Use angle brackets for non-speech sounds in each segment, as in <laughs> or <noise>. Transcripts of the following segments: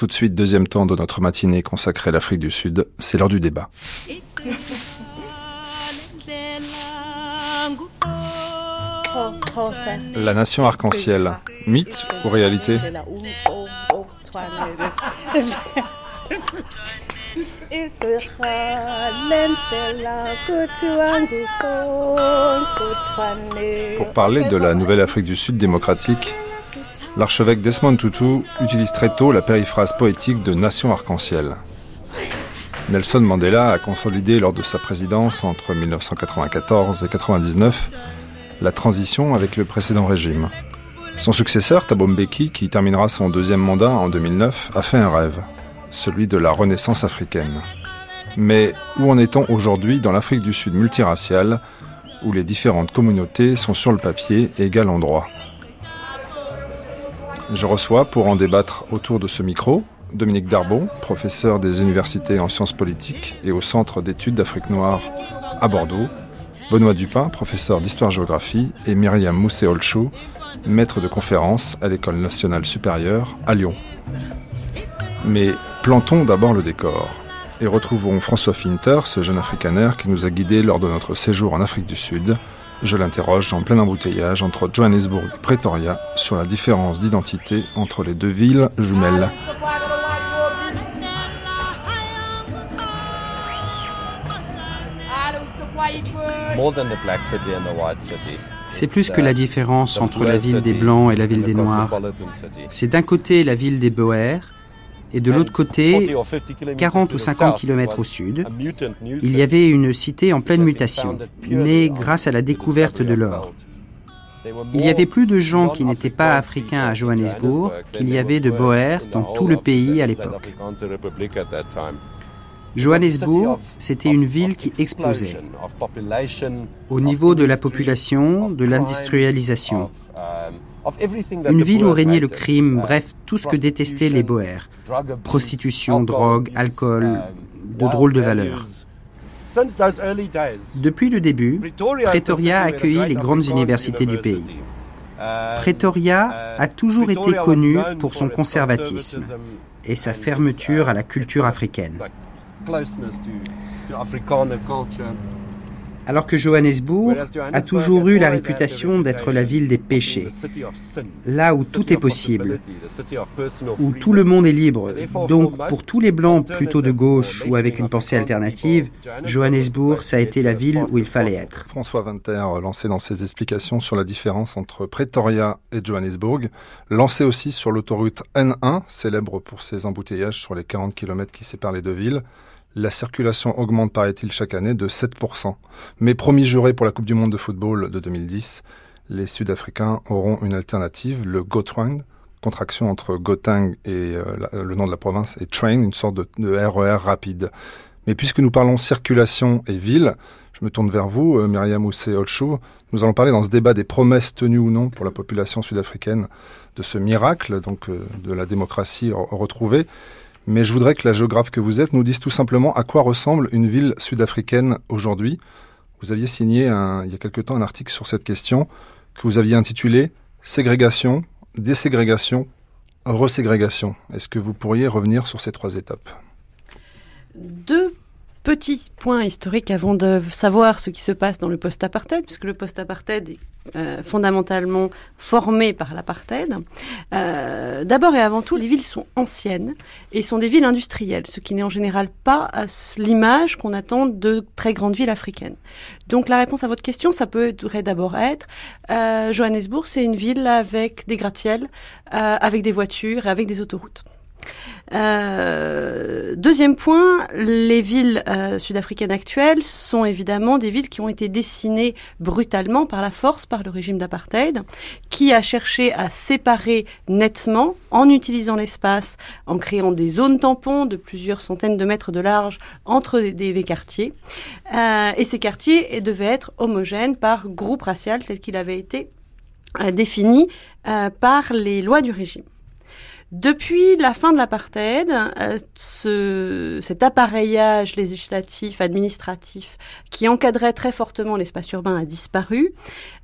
Tout de suite, deuxième temps de notre matinée consacrée à l'Afrique du Sud, c'est l'heure du débat. La nation arc-en-ciel, mythe ou réalité? Pour parler de la nouvelle Afrique du Sud démocratique, l'archevêque Desmond Tutu utilise très tôt la périphrase poétique de nation arc-en-ciel. Nelson Mandela a consolidé lors de sa présidence entre 1994 et 1999 la transition avec le précédent régime. Son successeur, Thabo Mbeki, qui terminera son deuxième mandat en 2009, a fait un rêve, celui de la renaissance africaine. Mais où en est-on aujourd'hui dans l'Afrique du Sud multiraciale, où les différentes communautés sont sur le papier égal en droit? Je reçois, pour en débattre autour de ce micro, Dominique Darbon, professeur des universités en sciences politiques et au Centre d'études d'Afrique noire à Bordeaux, Benoît Dupin, professeur d'histoire-géographie, et Myriam Moussé-Olchou, maître de conférence à l'École nationale supérieure à Lyon. Mais plantons d'abord le décor et retrouvons François Finter, ce jeune africanaire qui nous a guidés lors de notre séjour en Afrique du Sud. Je l'interroge en plein embouteillage entre Johannesburg et Pretoria sur la différence d'identité entre les deux villes jumelles. C'est plus que la différence entre la ville des Blancs et la ville des Noirs. C'est d'un côté la ville des Boers et de l'autre côté, 40 ou 50 km au sud, il y avait une cité en pleine mutation, née grâce à la découverte de l'or. Il y avait plus de gens qui n'étaient pas africains à Johannesburg qu'il y avait de Boers dans tout le pays à l'époque. Johannesburg, c'était une ville qui explosait au niveau de la population, de l'industrialisation. Une ville où régnait le crime, bref, tout ce que détestaient les Boers. Prostitution, drogue, alcool, de drôles de valeurs. Depuis le début, Pretoria a accueilli les grandes universités du pays. Pretoria a toujours été connu pour son conservatisme et sa fermeture à la culture africaine alors que Johannesburg a toujours eu la réputation d'être la ville des péchés, là où tout est possible, où tout le monde est libre. Donc pour tous les blancs plutôt de gauche ou avec une pensée alternative, Johannesburg, ça a été la ville où il fallait être. François Winter, lancé dans ses explications sur la différence entre Pretoria et Johannesburg, lancé aussi sur l'autoroute N1, célèbre pour ses embouteillages sur les 40 km qui séparent les deux villes. La circulation augmente, paraît-il, chaque année de 7%. Mais promis juré pour la Coupe du Monde de football de 2010, les Sud-Africains auront une alternative, le Gautrain, contraction entre Gauteng et euh, le nom de la province, et Train, une sorte de, RER e rapide. Mais puisque nous parlons circulation et ville, je me tourne vers vous, euh, Myriam Oussé-Olchou. Nous allons parler dans ce débat des promesses tenues ou non pour la population sud-africaine de ce miracle, donc euh, de la démocratie retrouvée. Mais je voudrais que la géographe que vous êtes nous dise tout simplement à quoi ressemble une ville sud-africaine aujourd'hui. Vous aviez signé il y a quelque temps un article sur cette question que vous aviez intitulé Ségrégation, déségrégation, reségrégation. Est-ce que vous pourriez revenir sur ces trois étapes? Petit point historique avant de savoir ce qui se passe dans le post-apartheid, puisque le post-apartheid est euh, fondamentalement formé par l'apartheid. Euh, d'abord et avant tout, les villes sont anciennes et sont des villes industrielles, ce qui n'est en général pas l'image qu'on attend de très grandes villes africaines. Donc la réponse à votre question, ça peut d'abord être euh, Johannesburg, c'est une ville avec des gratte-ciels, avec des voitures et avec des autoroutes. Euh, deuxième point, les villes euh, sud-africaines actuelles sont évidemment des villes qui ont été dessinées brutalement par la force, par le régime d'apartheid, qui a cherché à séparer nettement, en utilisant l'espace, en créant des zones tampons de plusieurs centaines de mètres de large entre des, quartiers. Euh, et ces quartiers devaient être homogènes par groupe racial tel qu'il avait été défini par les lois du régime. Depuis la fin de l'apartheid, euh, ce, cet appareillage législatif, administratif, qui encadrait très fortement l'espace urbain a disparu.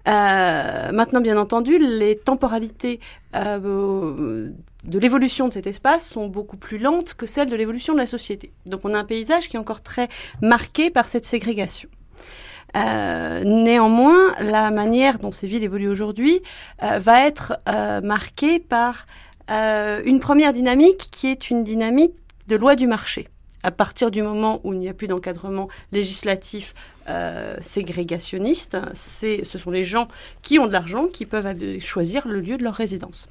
Euh, maintenant, bien entendu, les temporalités euh, de l'évolution de cet espace sont beaucoup plus lentes que celles de l'évolution de la société. Donc on a un paysage qui est encore très marqué par cette ségrégation. Euh, néanmoins, la manière dont ces villes évoluent aujourd'hui euh, va être euh, marquée par une première dynamique qui est une dynamique de loi du marché. À partir du moment où il n'y a plus d'encadrement législatif euh, ségrégationniste, ce sont les gens qui ont de l'argent qui peuvent choisir le lieu de leur résidence.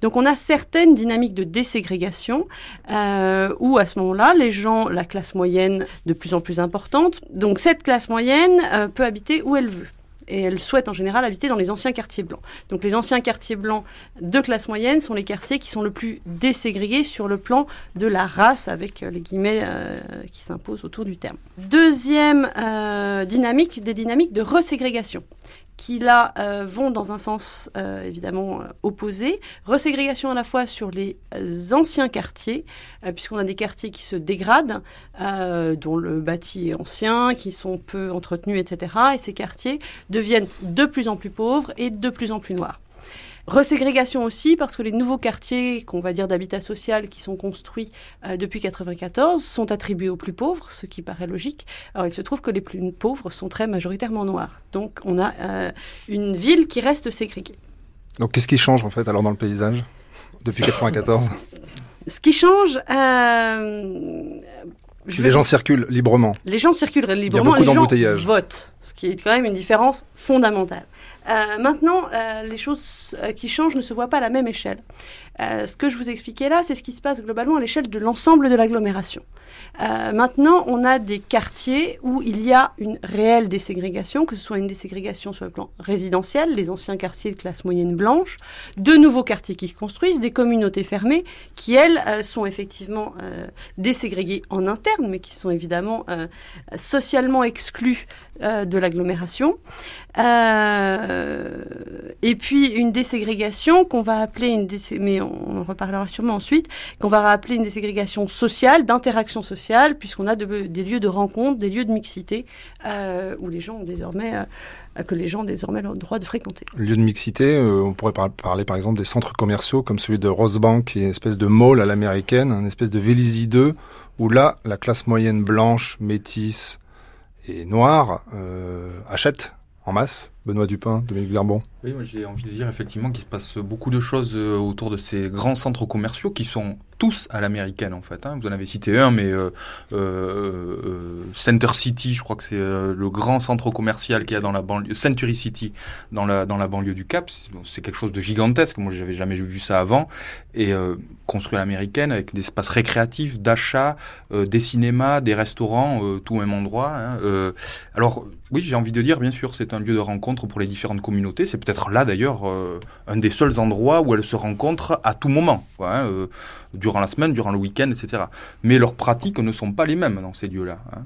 Donc on a certaines dynamiques de déségrégation euh, où à ce moment-là, les gens, la classe moyenne de plus en plus importante, donc cette classe moyenne euh, peut habiter où elle veut et elles souhaitent en général habiter dans les anciens quartiers blancs. Donc les anciens quartiers blancs de classe moyenne sont les quartiers qui sont le plus déségrégés sur le plan de la race, avec euh, les guillemets euh, qui s'imposent autour du terme. Deuxième euh, dynamique, des dynamiques de reségrégation qui là euh, vont dans un sens euh, évidemment euh, opposé. Reségrégation à la fois sur les anciens quartiers, puisqu'on a des quartiers qui se dégradent, dont le bâti est ancien, qui sont peu entretenus, etc. Et ces quartiers deviennent de plus en plus pauvres et de plus en plus noirs. Reségrégation aussi parce que les nouveaux quartiers, qu'on va dire d'habitat social, qui sont construits euh, depuis 1994, sont attribués aux plus pauvres, ce qui paraît logique. Alors il se trouve que les plus pauvres sont très majoritairement noirs. Donc on a euh, une ville qui reste ségrégée. Donc qu'est-ce qui change en fait alors dans le paysage depuis 1994 Ce qui change, euh, les gens circulent librement. Les gens circulent librement. Il y a beaucoup les gens votent, ce qui est quand même une différence fondamentale. Euh, maintenant, euh, les choses euh, qui changent ne se voient pas à la même échelle. ce que je vous expliquais là, c'est ce qui se passe globalement à l'échelle de l'ensemble de l'agglomération. maintenant, on a des quartiers où il y a une réelle déségrégation, que ce soit une déségrégation sur le plan résidentiel, les anciens quartiers de classe moyenne blanche, de nouveaux quartiers qui se construisent, des communautés fermées qui, elles, sont effectivement déségrégées en interne, mais qui sont évidemment socialement exclues de l'agglomération. Euh, et puis une déségrégation qu'on va appeler une mais on en reparlera sûrement ensuite, qu'on va appeler une déségrégation sociale, d'interaction sociale, puisqu'on a des lieux de rencontre, des lieux de mixité euh, où les gens désormais euh, que les gens désormais ont le droit de fréquenter. Lieu de mixité, on pourrait parler par exemple des centres commerciaux comme celui de Rosebank, qui est une espèce de mall à l'américaine, une espèce de Vélizy 2, où là, la classe moyenne blanche, métisse et noire achète en masse Benoît Dupin, Dominique Verbon Oui, j'ai envie de dire effectivement qu'il se passe beaucoup de choses euh, autour de ces grands centres commerciaux qui sont tous à l'américaine en fait. Hein. Vous en avez cité un, mais euh, euh, Center City, je crois que c'est le grand centre commercial qu'il y a dans la banlieue, Century City, dans la, dans la banlieue du Cap. C'est quelque chose de gigantesque. Moi, j'avais jamais vu ça avant. Et construit à l'américaine avec des espaces récréatifs, d'achat, des cinémas, des restaurants, tout au même endroit. Hein. alors, oui, j'ai envie de dire, bien sûr, c'est un lieu de rencontre pour les différentes communautés. C'est peut-être là d'ailleurs euh, un des seuls endroits où elles se rencontrent à tout moment, hein, euh, durant la semaine, durant le week-end, etc. Mais leurs pratiques ne sont pas les mêmes dans ces lieux-là. Hein.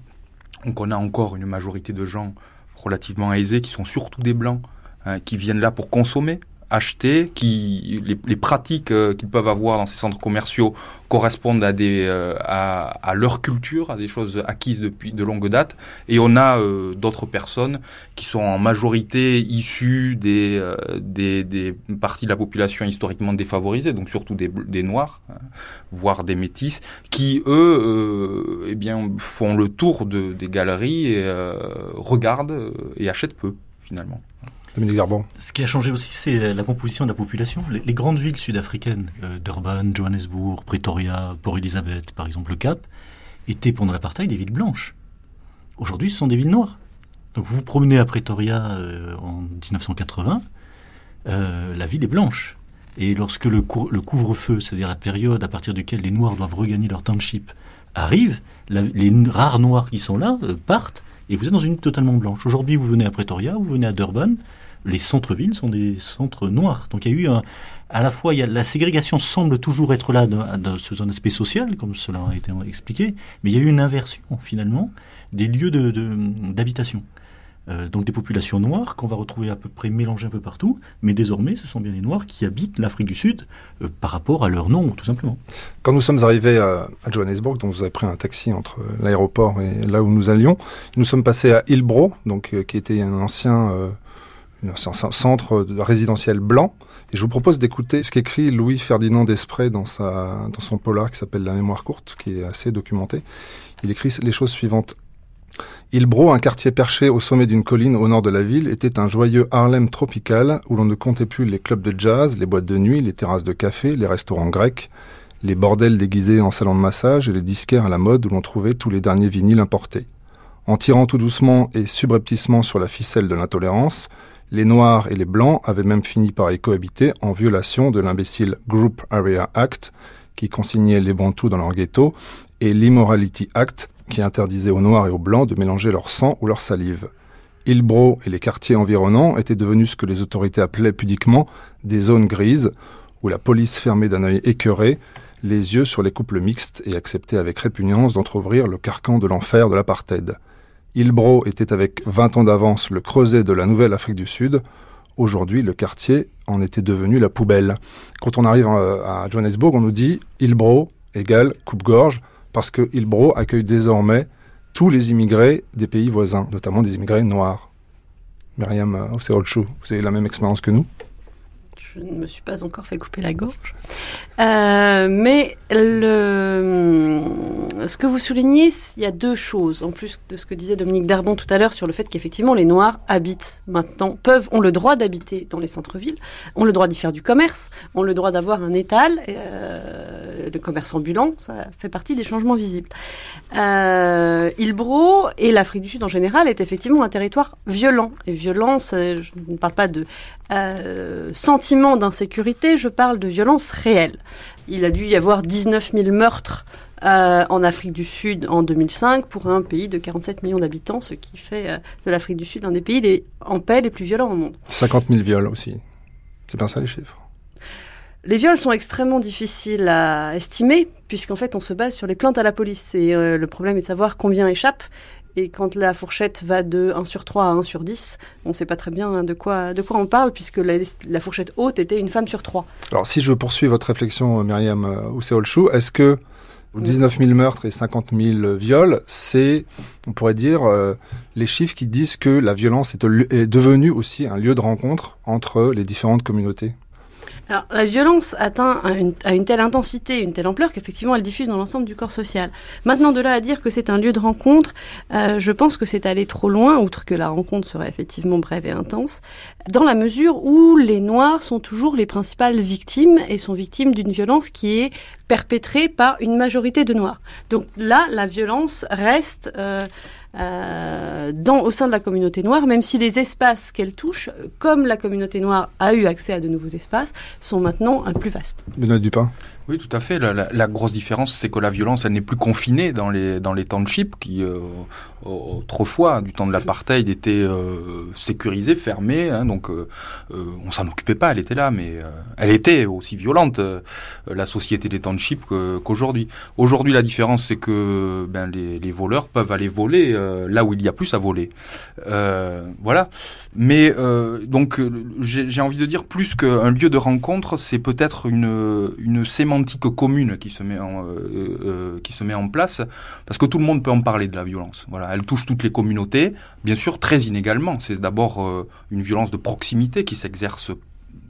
Donc on a encore une majorité de gens relativement aisés qui sont surtout des blancs, hein, qui viennent là pour consommer, acheter, qui les, pratiques euh, qu'ils peuvent avoir dans ces centres commerciaux correspondent à des euh, à, leur culture, à des choses acquises depuis de longue date, et on a euh, d'autres personnes qui sont en majorité issues des, des, parties de la population historiquement défavorisées, donc surtout des, des noirs, hein, voire des métis, qui eux eh bien font le tour de, des galeries et regardent et achètent peu finalement. Ce qui a changé aussi, c'est la composition de la population. Les, grandes villes sud-africaines, euh, Durban, Johannesburg, Pretoria, Port Elizabeth, par exemple le Cap, étaient pendant l'apartheid des villes blanches. Aujourd'hui, ce sont des villes noires. Donc vous vous promenez à Pretoria euh, en 1980, euh, la ville est blanche. Et lorsque le, le couvre-feu, c'est-à-dire la période à partir duquel les Noirs doivent regagner leur township, arrive, les rares Noirs qui sont là partent, et vous êtes dans une ville totalement blanche. Aujourd'hui, vous venez à Pretoria, vous venez à Durban, les centres-villes sont des centres noirs. Donc il y a eu un, à la fois, la ségrégation semble toujours être là dans, ce un aspect social, comme cela a été expliqué, mais il y a eu une inversion finalement des lieux d'habitation. De, euh, donc des populations noires qu'on va retrouver à peu près mélangées un peu partout, mais désormais ce sont bien les Noirs qui habitent l'Afrique du Sud euh, par rapport à leur nom tout simplement. Quand nous sommes arrivés à, Johannesburg, donc vous avez pris un taxi entre l'aéroport et là où nous allions, nous sommes passés à Hillbrow, donc euh, qui était un ancien un centre résidentiel blanc. Et je vous propose d'écouter ce qu'écrit Louis Ferdinand Desprez dans, sa, dans son polar qui s'appelle La mémoire courte, qui est assez documenté. Il écrit les choses suivantes. Ilbro, un quartier perché au sommet d'une colline au nord de la ville, était un joyeux Harlem tropical où l'on ne comptait plus les clubs de jazz, les boîtes de nuit, les terrasses de café, les restaurants grecs, les bordels déguisés en salons de massage et les disquaires à la mode où l'on trouvait tous les derniers vinyles importés. En tirant tout doucement et subrepticement sur la ficelle de l'intolérance, les Noirs et les Blancs avaient même fini par y cohabiter en violation de l'imbécile Group Area Act, qui consignait les Bantous dans leur ghetto, et l'Immorality Act, qui interdisait aux Noirs et aux Blancs de mélanger leur sang ou leur salive. Hillbrow et les quartiers environnants étaient devenus ce que les autorités appelaient pudiquement des zones grises, où la police fermait d'un œil écœuré les yeux sur les couples mixtes et acceptait avec répugnance d'entr'ouvrir le carcan de l'enfer de l'apartheid. Hillbrow était avec 20 ans d'avance le creuset de la nouvelle Afrique du Sud. Aujourd'hui, le quartier en était devenu la poubelle. Quand on arrive à Johannesburg, on nous dit Hillbrow égale coupe-gorge parce que Hillbrow accueille désormais tous les immigrés des pays voisins, notamment des immigrés noirs. Myriam Oseolchou, vous avez la même expérience que nous? Je ne me suis pas encore fait couper la gorge. Euh, mais ce que vous soulignez, il y a deux choses, en plus de ce que disait Dominique Darbon tout à l'heure sur le fait qu'effectivement les Noirs habitent maintenant, peuvent, ont le droit d'habiter dans les centres-villes, ont le droit d'y faire du commerce, ont le droit d'avoir un étal, euh, le commerce ambulant, ça fait partie des changements visibles. Euh, Ilbro et l'Afrique du Sud en général est effectivement un territoire violent. Et violence, je ne parle pas de euh, sentiment d'insécurité, je parle de violence réelle. Il a dû y avoir 19 000 meurtres euh, en Afrique du Sud en 2005 pour un pays de 47 millions d'habitants, ce qui fait euh, de l'Afrique du Sud un des pays les, en paix les plus violents au monde. 50 000 viols aussi. C'est bien ça les chiffres. Les viols sont extrêmement difficiles à estimer, puisqu'en fait on se base sur les plaintes à la police. Et le problème est de savoir combien échappent. Et quand la fourchette va de 1 sur 3 à 1 sur 10, on ne sait pas très bien de quoi, de quoi on parle, puisque la, fourchette haute était une femme sur 3. Alors, si je poursuis votre réflexion, euh, Myriam euh, Ousseolchou, est-ce que 19 000 meurtres et 50 000 viols, c'est, on pourrait dire, euh, les chiffres qui disent que la violence est, est devenue aussi un lieu de rencontre entre les différentes communautés? Alors, la violence atteint à une, telle intensité, une telle ampleur qu'effectivement elle diffuse dans l'ensemble du corps social. Maintenant, de là à dire que c'est un lieu de rencontre, euh, je pense que c'est aller trop loin, outre que la rencontre serait effectivement brève et intense, dans la mesure où les Noirs sont toujours les principales victimes et sont victimes d'une violence qui est perpétrée par une majorité de Noirs. Donc là, la violence reste... Euh, euh, dans, au sein de la communauté noire, même si les espaces qu'elle touche, comme la communauté noire a eu accès à de nouveaux espaces, sont maintenant plus vastes. Benoît Dupin oui, tout à fait. La, grosse différence, c'est que la violence, elle n'est plus confinée dans les, dans les townships qui, euh, autrefois, du temps de l'apartheid, étaient euh, sécurisés, fermés. Hein, donc, euh, euh, on s'en occupait pas, elle était là, mais elle était aussi violente, la société des townships, qu'aujourd'hui. Aujourd'hui, la différence, c'est que ben, les, les, voleurs peuvent aller voler là où il y a plus à voler. voilà. Mais donc, j'ai envie de dire plus qu'un lieu de rencontre, c'est peut-être une, une sémantique commune qui se met en, euh, euh, qui se met en place, parce que tout le monde peut en parler de la violence. Elle touche toutes les communautés, bien sûr très inégalement. C'est d'abord euh, une violence de proximité qui s'exerce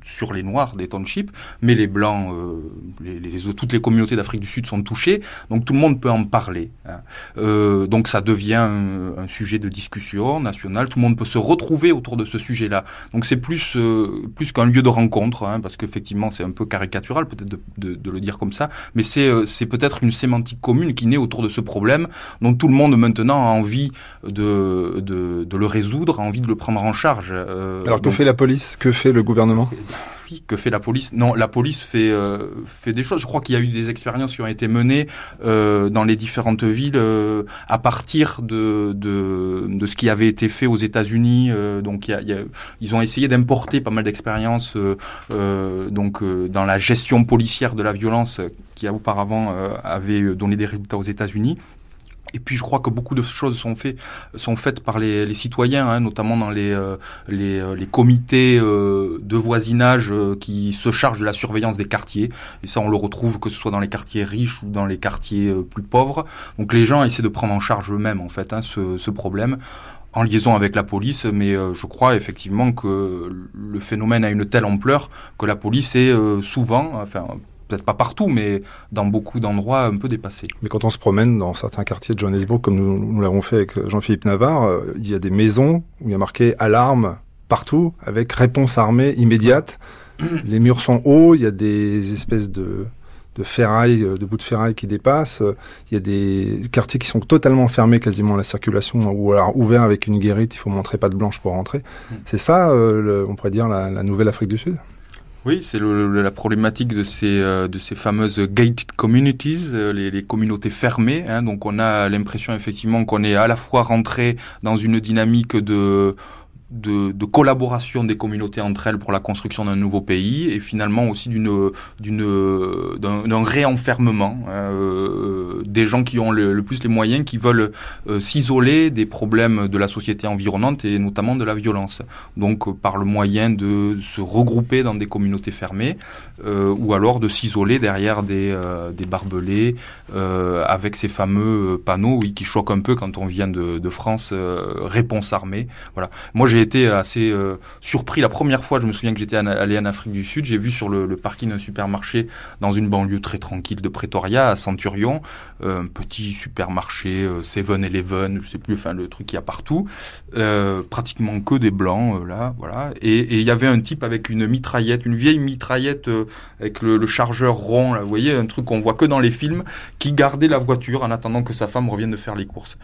sur les Noirs des townships, mais les Blancs, euh, les, les, toutes les communautés d'Afrique du Sud sont touchées, donc tout le monde peut en parler. Hein. Euh, donc ça devient un, sujet de discussion nationale, tout le monde peut se retrouver autour de ce sujet-là. Donc c'est plus, euh, plus qu'un lieu de rencontre, hein, parce qu'effectivement c'est un peu caricatural peut-être de, de, de, le dire comme ça, mais c'est c'est peut-être une sémantique commune qui naît autour de ce problème, dont tout le monde maintenant a envie de, de, de le résoudre, a envie de le prendre en charge. Alors que fait la police? Que fait le gouvernement? Que fait la police? Non, la police fait euh, fait des choses. Je crois qu'il y a eu des expériences qui ont été menées euh, dans les différentes villes euh, à partir de, de, de ce qui avait été fait aux États-Unis. donc, ils ont essayé d'importer pas mal d'expériences donc dans la gestion policière de la violence qui auparavant avait donné des résultats aux États-Unis. Et puis je crois que beaucoup de choses sont, fait, sont faites par les, citoyens, hein, notamment dans les, euh, les, euh, les, comités euh, de voisinage qui se chargent de la surveillance des quartiers. Et ça, on le retrouve que ce soit dans les quartiers riches ou dans les quartiers plus pauvres. Donc les gens essaient de prendre en charge eux-mêmes en fait hein, ce, ce problème en liaison avec la police, mais je crois effectivement que le phénomène a une telle ampleur que la police est souvent, enfin peut-être pas partout, mais dans beaucoup d'endroits un peu dépassés. Mais quand on se promène dans certains quartiers de Johannesburg, comme nous, l'avons fait avec Jean-Philippe Navarre, euh, il y a des maisons où il y a marqué alarme partout, avec réponse armée immédiate. <clears throat> Les murs sont hauts, il y a des espèces de, de ferraille, euh, de bouts de ferraille qui dépassent. Il y a des quartiers qui sont totalement fermés quasiment à la circulation, ou alors ouverts avec une guérite, il faut montrer pas de blanche pour rentrer. C'est ça, euh, on pourrait dire, la nouvelle Afrique du Sud? Oui, c'est la problématique de ces, euh, de ces fameuses gated communities, euh, les, les communautés fermées. Hein, donc on a l'impression effectivement qu'on est à la fois rentré dans une dynamique de de, de, collaboration des communautés entre elles pour la construction d'un nouveau pays et finalement aussi d'une d'une d'un réenfermement hein, euh, des gens qui ont le, plus les moyens qui veulent euh, s'isoler des problèmes de la société environnante et notamment de la violence. Donc euh, par le moyen de se regrouper dans des communautés fermées ou alors de s'isoler derrière des des barbelés avec ces fameux panneaux qui choquent un peu quand on vient de, de France réponse armée. Voilà. Moi j'ai été assez euh, surpris la première fois. Je me souviens que j'étais allé en Afrique du Sud. J'ai vu sur le, parking d'un supermarché dans une banlieue très tranquille de Pretoria, à Centurion, euh, un petit supermarché 7-Eleven, euh, je sais plus, enfin le truc qu'il y a partout, pratiquement que des blancs là, voilà. Et il y avait un type avec une mitraillette, une vieille mitraillette avec le, chargeur rond, là, vous voyez, un truc qu'on voit que dans les films, qui gardait la voiture en attendant que sa femme revienne de faire les courses.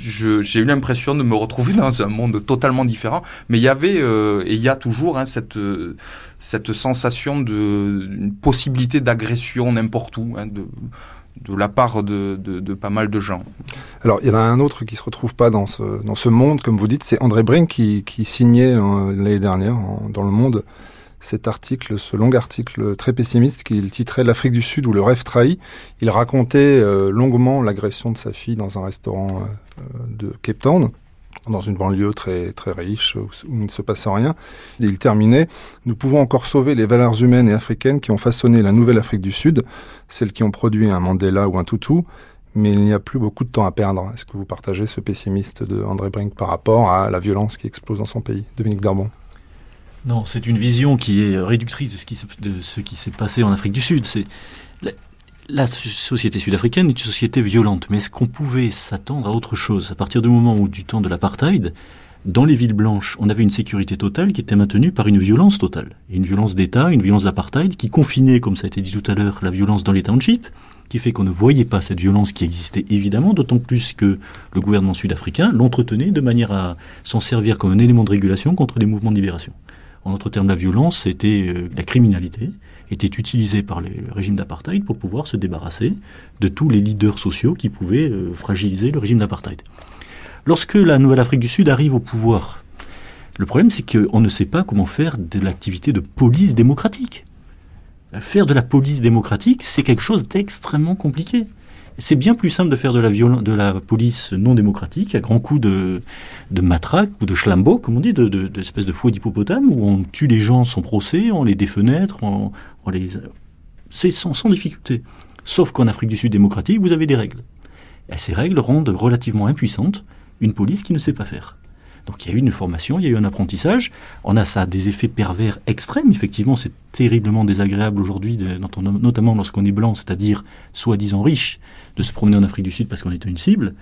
J'ai eu l'impression de me retrouver <laughs> dans un monde totalement différent, mais il y avait euh, et il y a toujours hein, cette euh, cette sensation de possibilité d'agression n'importe où, hein, de de la part de, de, pas mal de gens. Alors, il y en a un autre qui se retrouve pas dans ce, dans ce monde, comme vous dites, c'est André Brink qui, qui signait euh, l'année dernière dans Le Monde cet article, ce long article très pessimiste qu'il titrait L'Afrique du Sud ou le rêve trahi. Il racontait longuement l'agression de sa fille dans un restaurant de Cape Town dans une banlieue très très riche où, il ne se passe rien. Et il terminait Nous pouvons encore sauver les valeurs humaines et africaines qui ont façonné la nouvelle Afrique du Sud, celles qui ont produit un Mandela ou un Tutu, mais il n'y a plus beaucoup de temps à perdre. Est-ce que vous partagez ce pessimiste de André Brink par rapport à la violence qui explose dans son pays? Dominique Darbon non, c'est une vision qui est réductrice de ce qui, s'est passé en Afrique du Sud. La société sud-africaine est une société violente, mais est-ce qu'on pouvait s'attendre à autre chose? À partir du moment où, du temps de l'apartheid, dans les villes blanches, on avait une sécurité totale qui était maintenue par une violence totale. une violence d'État, une violence d'apartheid qui confinait, comme ça a été dit tout à l'heure, la violence dans les townships, qui fait qu'on ne voyait pas cette violence qui existait évidemment, d'autant plus que le gouvernement sud-africain l'entretenait de manière à s'en servir comme un élément de régulation contre les mouvements de libération. En d'autres termes, la violence, c'était euh, la criminalité, était utilisée par les régimes d'apartheid pour pouvoir se débarrasser de tous les leaders sociaux qui pouvaient euh, fragiliser le régime d'apartheid. Lorsque la Nouvelle-Afrique du Sud arrive au pouvoir, le problème c'est qu'on ne sait pas comment faire de l'activité de police démocratique. Faire de la police démocratique, c'est quelque chose d'extrêmement compliqué. C'est bien plus simple de faire de la, de la police non démocratique à grands coups de, de matraque ou de schlambo, comme on dit, de, de, de fouet d'hippopotame, où on tue les gens sans procès, on les défenêtre, on, on les... C'est sans, sans difficulté. Sauf qu'en Afrique du Sud démocratique, vous avez des règles. Et ces règles rendent relativement impuissante une police qui ne sait pas faire. Donc il y a eu une formation, il y a eu un apprentissage. On a ça des effets pervers extrêmes. Effectivement, c'est terriblement désagréable aujourd'hui, notamment lorsqu'on est blanc, c'est-à-dire soi-disant riche, de se promener en Afrique du Sud parce qu'on est une cible.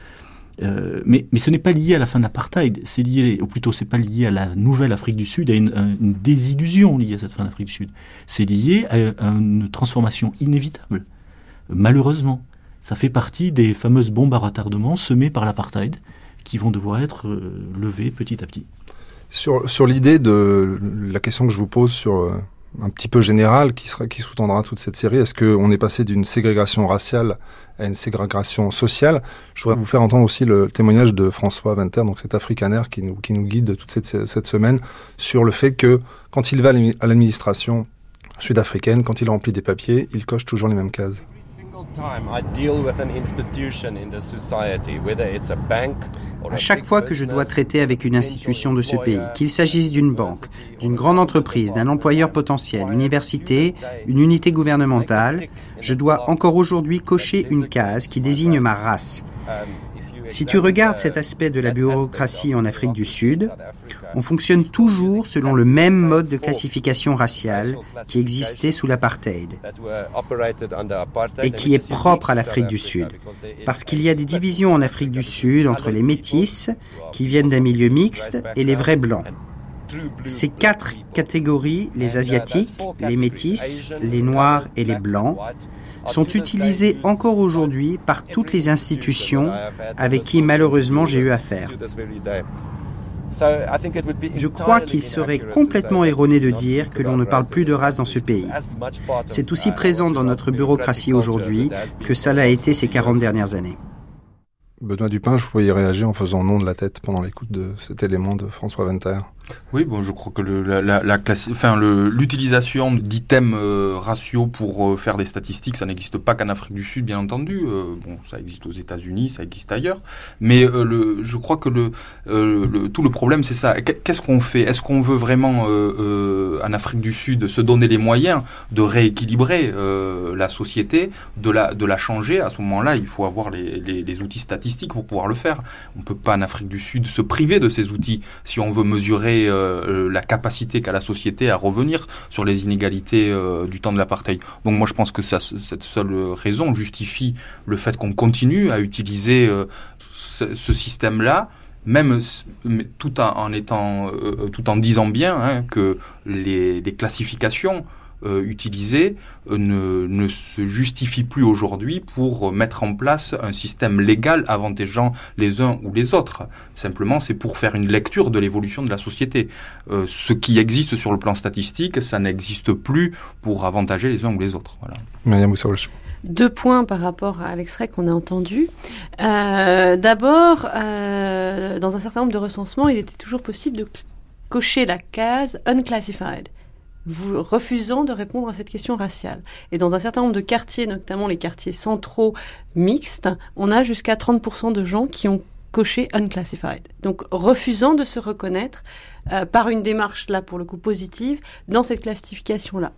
Euh, mais, ce n'est pas lié à la fin de l'apartheid, c'est lié, ou plutôt c'est pas lié à la nouvelle Afrique du Sud, à une, désillusion liée à cette fin d'Afrique du Sud. C'est lié à, une transformation inévitable. Malheureusement, ça fait partie des fameuses bombes à retardement semées par l'apartheid qui vont devoir être euh, levées petit à petit. Sur, sur l'idée de la question que je vous pose sur euh, un petit peu général qui, sera, qui sous-tendra toute cette série. Est-ce qu'on est passé d'une ségrégation raciale à une ségrégation sociale? Je voudrais vous faire entendre aussi le témoignage de François Venter, donc cet africanaire qui nous, qui nous guide toute cette, cette semaine, sur le fait que quand il va à l'administration sud-africaine, quand il remplit des papiers, il coche toujours les mêmes cases. À chaque fois que je dois traiter avec une institution de ce pays, qu'il s'agisse d'une banque, d'une grande entreprise, d'un employeur potentiel, université, une unité gouvernementale, je dois encore aujourd'hui cocher une case qui désigne ma race. Si tu regardes cet aspect de la bureaucratie en Afrique du Sud, on fonctionne toujours selon le même mode de classification raciale qui existait sous l'apartheid et qui est propre à l'Afrique du Sud. Parce qu'il y a des divisions en Afrique du Sud entre les métis, qui viennent d'un milieu mixte, et les vrais blancs. Ces quatre catégories, les asiatiques, les métis, les noirs et les blancs, sont utilisés encore aujourd'hui par toutes les institutions avec qui malheureusement j'ai eu affaire. Je crois qu'il serait complètement erroné de dire que l'on ne parle plus de race dans ce pays. C'est aussi présent dans notre bureaucratie aujourd'hui que ça l'a été ces 40 dernières années. Benoît Dupin, je voyais réagir en faisant nom de la tête pendant l'écoute de cet élément de François Venter. Oui, bon, je crois que la, la, enfin, l'utilisation d'items euh, ratios pour euh, faire des statistiques, ça n'existe pas qu'en Afrique du Sud, bien entendu. Euh, bon, ça existe aux États-Unis, ça existe ailleurs. Mais le, je crois que le, tout le problème, c'est ça. Qu'est-ce qu'on fait? Est-ce qu'on veut vraiment en Afrique du Sud se donner les moyens de rééquilibrer la société, de la, de la changer? À ce moment-là, il faut avoir les, les, les outils statistiques pour pouvoir le faire. On peut pas en Afrique du Sud se priver de ces outils si on veut mesurer euh, euh, la capacité qu'a la société à revenir sur les inégalités euh, du temps de l'apartheid. Donc moi je pense que cette seule raison justifie le fait qu'on continue à utiliser ce, système-là même tout en, étant, tout en disant bien hein, que les classifications euh, utilisé euh, ne, ne, se justifie plus aujourd'hui pour mettre en place un système légal avantageant les uns ou les autres. Simplement, c'est pour faire une lecture de l'évolution de la société. Euh, ce qui existe sur le plan statistique, ça n'existe plus pour avantager les uns ou les autres. Voilà. Deux points par rapport à l'extrait qu'on a entendu. Euh, D'abord, euh, dans un certain nombre de recensements, il était toujours possible de cocher la case unclassified refusant de répondre à cette question raciale. Et dans un certain nombre de quartiers, notamment les quartiers centraux mixtes, on a jusqu'à 30% de gens qui ont coché unclassified. Donc refusant de se reconnaître euh, par une démarche là pour le coup positive dans cette classification là.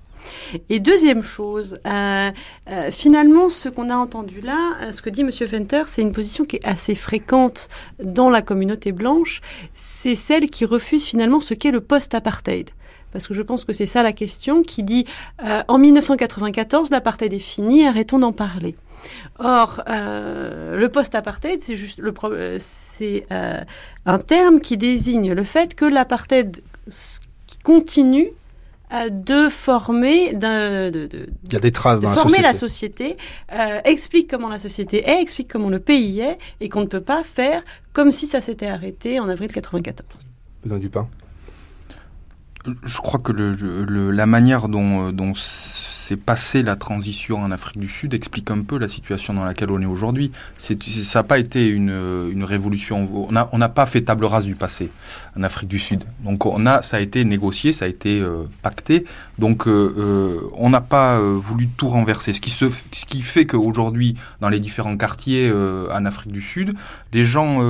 Et deuxième chose, euh, euh, finalement, ce qu'on a entendu là, ce que dit Monsieur Venter, c'est une position qui est assez fréquente dans la communauté blanche. C'est celle qui refuse finalement ce qu'est le post-apartheid parce que je pense que c'est ça la question, qui dit euh, en 1994, l'apartheid est fini, arrêtons d'en parler. Or, euh, le post-apartheid, c'est juste le c'est euh, un terme qui désigne le fait que l'apartheid continue de former, de, de, de, il y a des traces dans former la société, la société euh, explique comment la société est, explique comment le pays est, et qu'on ne peut pas faire comme si ça s'était arrêté en avril 94. Benoît Dupin je crois que le, le, la manière dont, dont s'est passée la transition en Afrique du Sud explique un peu la situation dans laquelle on est aujourd'hui. Ça n'a pas été une, une révolution. On n'a on pas fait table rase du passé en Afrique du Sud. Donc on a, ça a été négocié, ça a été euh, pacté. Donc euh, euh on n'a pas euh, voulu tout renverser. Ce qui, se, ce qui fait qu'aujourd'hui, dans les différents quartiers euh, en Afrique du Sud, les gens,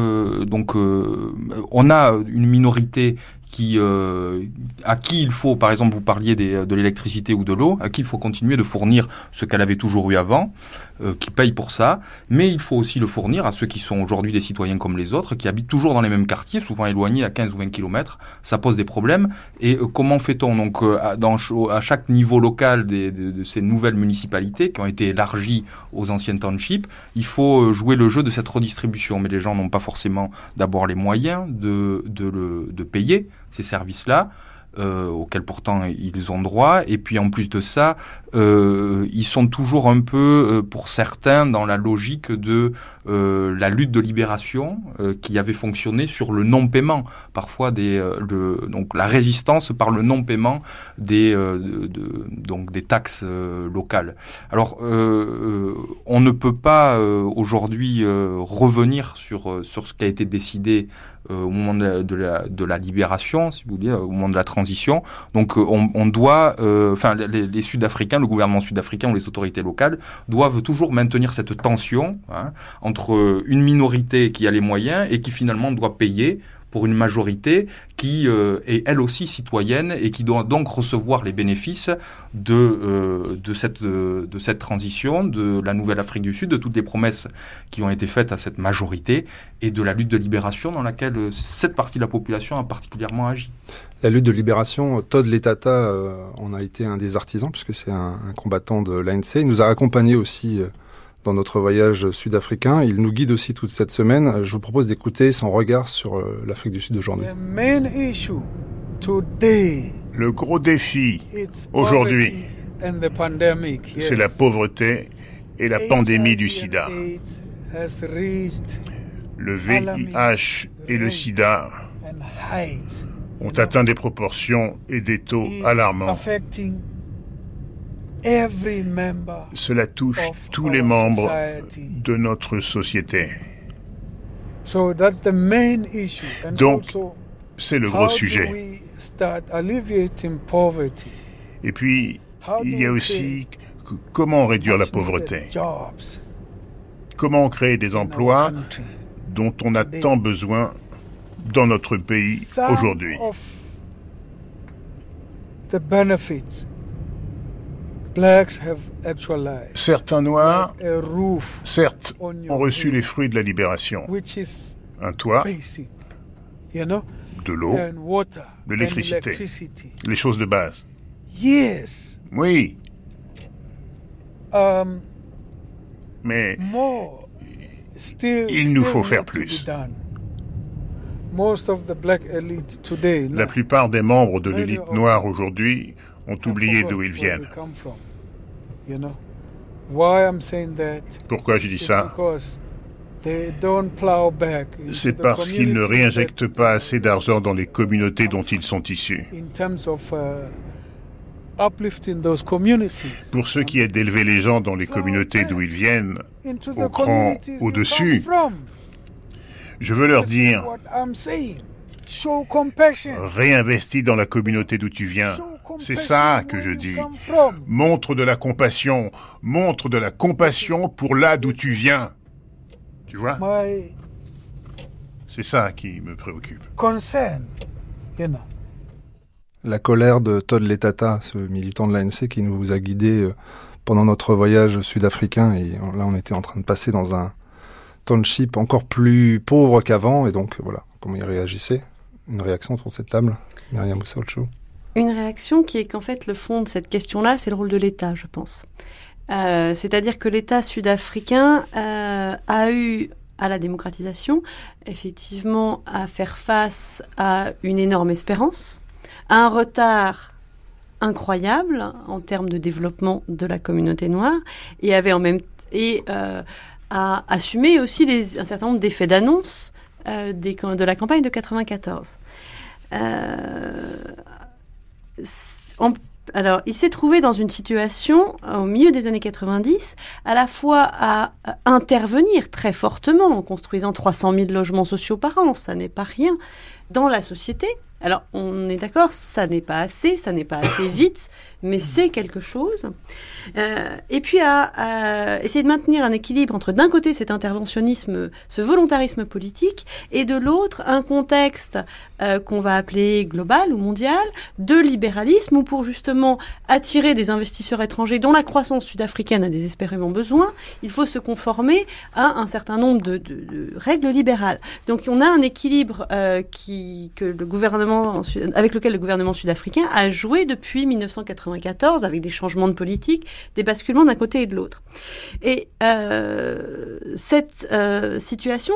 donc on a une minorité euh, à qui il faut, par exemple, vous parliez des, de l'électricité ou de l'eau, à qui il faut continuer de fournir ce qu'elle avait toujours eu avant, euh, qui paye pour ça, mais il faut aussi le fournir à ceux qui sont aujourd'hui des citoyens comme les autres, qui habitent toujours dans les mêmes quartiers, souvent éloignés à 15 ou 20 kilomètres. Ça pose des problèmes. Et euh, comment fait-on donc euh, à, chaque niveau local de, ces nouvelles municipalités qui ont été élargies aux anciennes townships Il faut euh, jouer le jeu de cette redistribution, mais les gens n'ont pas forcément d'abord les moyens de, de payer ces services-là. Euh, auxquels pourtant ils ont droit. Et puis en plus de ça, euh, ils sont toujours un peu, euh, pour certains, dans la logique de euh, la lutte de libération euh, qui avait fonctionné sur le non-paiement, parfois des, le, donc la résistance par le non-paiement des, de, de, donc des taxes locales. Alors, on ne peut pas aujourd'hui revenir sur sur ce qui a été décidé au moment de la, de la, libération, si vous voulez, au moment de la transition. Donc on, on doit, enfin les, les Sud-Africains, le gouvernement sud-africain ou les autorités locales doivent toujours maintenir cette tension hein, entre une minorité qui a les moyens et qui finalement doit payer pour une majorité qui euh, est elle aussi citoyenne et qui doit donc recevoir les bénéfices de, euh, de, cette, euh, de cette transition, de la nouvelle Afrique du Sud, de toutes les promesses qui ont été faites à cette majorité et de la lutte de libération dans laquelle cette partie de la population a particulièrement agi. La lutte de libération, Todd Letata on a été un des artisans puisque c'est un, un, combattant de l'ANC. Il nous a accompagnés aussi dans notre voyage sud-africain. Il nous guide aussi toute cette semaine. Je vous propose d'écouter son regard sur euh, l'Afrique du Sud aujourd'hui. Le gros défi aujourd'hui, c'est la pauvreté et la pandémie du sida. Le VIH et le sida ont atteint des proportions et des taux alarmants. Cela touche tous les membres de notre société. Donc, c'est le gros sujet. Et puis, il y a aussi comment réduire la pauvreté. Comment créer des emplois dont on a tant besoin dans notre pays aujourd'hui. Certains Noirs, certes, ont reçu les fruits de la libération. Un toit, de l'eau, de l'électricité, les choses de base. Oui. Um, Mais il nous faut faire plus. La plupart des membres de l'élite noire aujourd'hui ont oublié d'où ils viennent. Pourquoi je dis ça? C'est parce qu'ils ne réinjectent pas assez d'argent dans les communautés dont ils sont issus. Uh, Pour ceux qui est d'élever les gens dans les communautés d'où ils viennent, au cran au-dessus, je veux leur dire, réinvestis dans la communauté d'où tu viens. C'est ça que je dis. Montre de la compassion. Montre de la compassion pour là d'où tu viens. Tu vois? C'est ça qui me préoccupe. La colère de Todd Letata, ce militant de l'ANC qui nous a guidés euh, pendant notre voyage sud-africain. Et là, on était en train de passer dans un township encore plus pauvre qu'avant. Et donc, voilà, comment il réagissait. Une réaction autour de cette table Myriam une réaction qui est qu'en fait le fond de cette question-là, c'est le rôle de l'État, je pense. Euh, c'est-à-dire que l'État sud-africain euh, a eu à la démocratisation, effectivement, à faire face à une énorme espérance, à un retard incroyable en termes de développement de la communauté noire, et avait en même et euh, a assumé aussi un certain nombre d'effets d'annonce de la campagne de 94. Euh, alors, il s'est trouvé dans une situation, au milieu des années 90, à la fois à, intervenir très fortement en construisant 300 000 logements sociaux par an, ça n'est pas rien, dans la société. Alors, on est d'accord, ça n'est pas assez, ça n'est pas assez vite, mais c'est quelque chose. Euh, et puis à, essayer de maintenir un équilibre entre d'un côté cet interventionnisme, ce volontarisme politique, et de l'autre un contexte euh, qu'on va appeler global ou mondial de libéralisme, où pour justement attirer des investisseurs étrangers dont la croissance sud-africaine a désespérément besoin, il faut se conformer à un certain nombre de, règles libérales. Donc on a un équilibre euh, que le gouvernement, avec lequel le gouvernement sud-africain a joué depuis 1980 avec des changements de politique, des basculements d'un côté et de l'autre. Et euh, cette euh, situation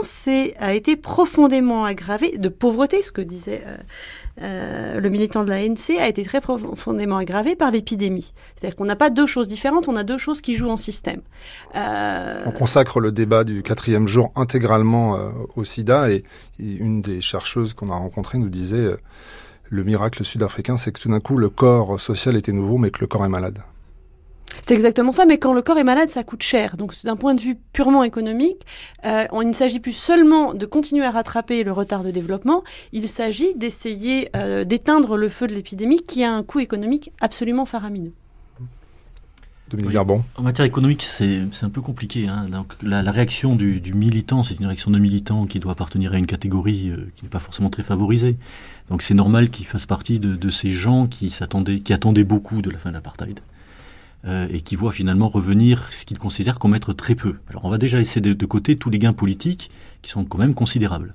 a été profondément aggravée de pauvreté, ce que disait euh, le militant de l'ANC, a été très profondément aggravée par l'épidémie. C'est-à-dire qu'on n'a pas deux choses différentes, on a deux choses qui jouent en système. On consacre le débat du quatrième jour intégralement au sida et, une des chercheuses qu'on a rencontrées nous disait le miracle sud-africain, c'est que tout d'un coup, le corps social était nouveau, mais que le corps est malade. C'est exactement ça, mais quand le corps est malade, ça coûte cher. Donc d'un point de vue purement économique, euh, il ne s'agit plus seulement de continuer à rattraper le retard de développement, il s'agit d'essayer euh, d'éteindre le feu de l'épidémie qui a un coût économique absolument faramineux. Dominique oui. En matière économique, c'est un peu compliqué. Hein. Donc, la, réaction du, militant, c'est une réaction de militant qui doit appartenir à une catégorie euh, qui n'est pas forcément très favorisée. Donc c'est normal qu'il fasse partie de, ces gens qui, s'attendaient, qui attendaient beaucoup de la fin de l'apartheid. Euh, et qui voient finalement revenir ce qu'ils considèrent comme être très peu. Alors on va déjà laisser de, de, côté tous les gains politiques qui sont quand même considérables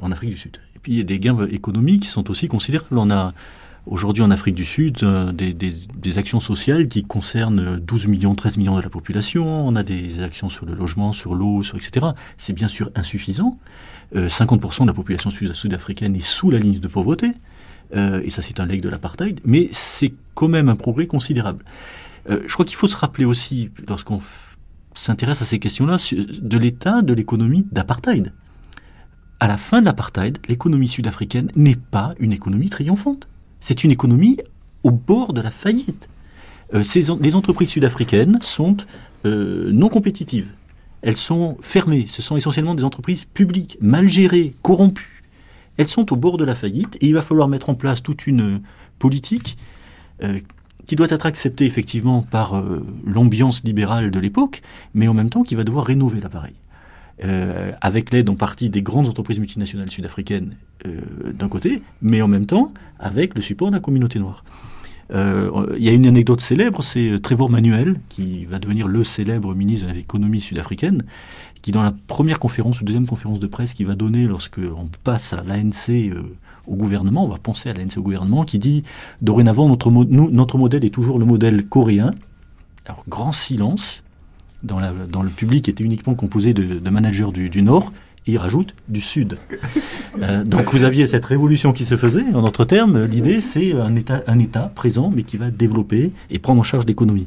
en Afrique du Sud. Et puis il y a des gains économiques qui sont aussi considérables. On a aujourd'hui en Afrique du Sud euh, des, actions sociales qui concernent 12 millions, 13 millions de la population. On a des actions sur le logement, sur l'eau, sur etc. C'est bien sûr insuffisant. Euh, 50% de la population sud-africaine est sous la ligne de pauvreté. Euh, et ça, c'est un leg de l'apartheid. Mais c'est quand même un progrès considérable. Euh, je crois qu'il faut se rappeler aussi, lorsqu'on s'intéresse à ces questions-là, de l'état de l'économie d'apartheid. À la fin de l'apartheid, l'économie sud-africaine n'est pas une économie triomphante. C'est une économie au bord de la faillite. Euh, les entreprises sud-africaines sont euh, non compétitives. Elles sont fermées. Ce sont essentiellement des entreprises publiques, mal gérées, corrompues. Elles sont au bord de la faillite et il va falloir mettre en place toute une politique euh, qui doit être acceptée effectivement par l'ambiance libérale de l'époque, mais en même temps qui va devoir rénover l'appareil. Euh, avec l'aide en partie des grandes entreprises multinationales sud-africaines euh, d'un côté, mais en même temps avec le support de la communauté noire. Euh, il y a une anecdote célèbre, c'est Trevor Manuel, qui va devenir le célèbre ministre de l'économie sud-africaine, qui dans la première conférence ou deuxième conférence de presse qu'il va donner lorsque on passe à l'ANC au gouvernement, on va penser à l'ANC au gouvernement, qui dit dorénavant notre, notre modèle est toujours le modèle coréen. Alors grand silence, dans, le public était uniquement composé de, de managers du, Nord, et il rajoute du Sud. Euh, donc vous aviez cette révolution qui se faisait. En d'autres termes, l'idée c'est un état, présent, mais qui va développer et prendre en charge l'économie.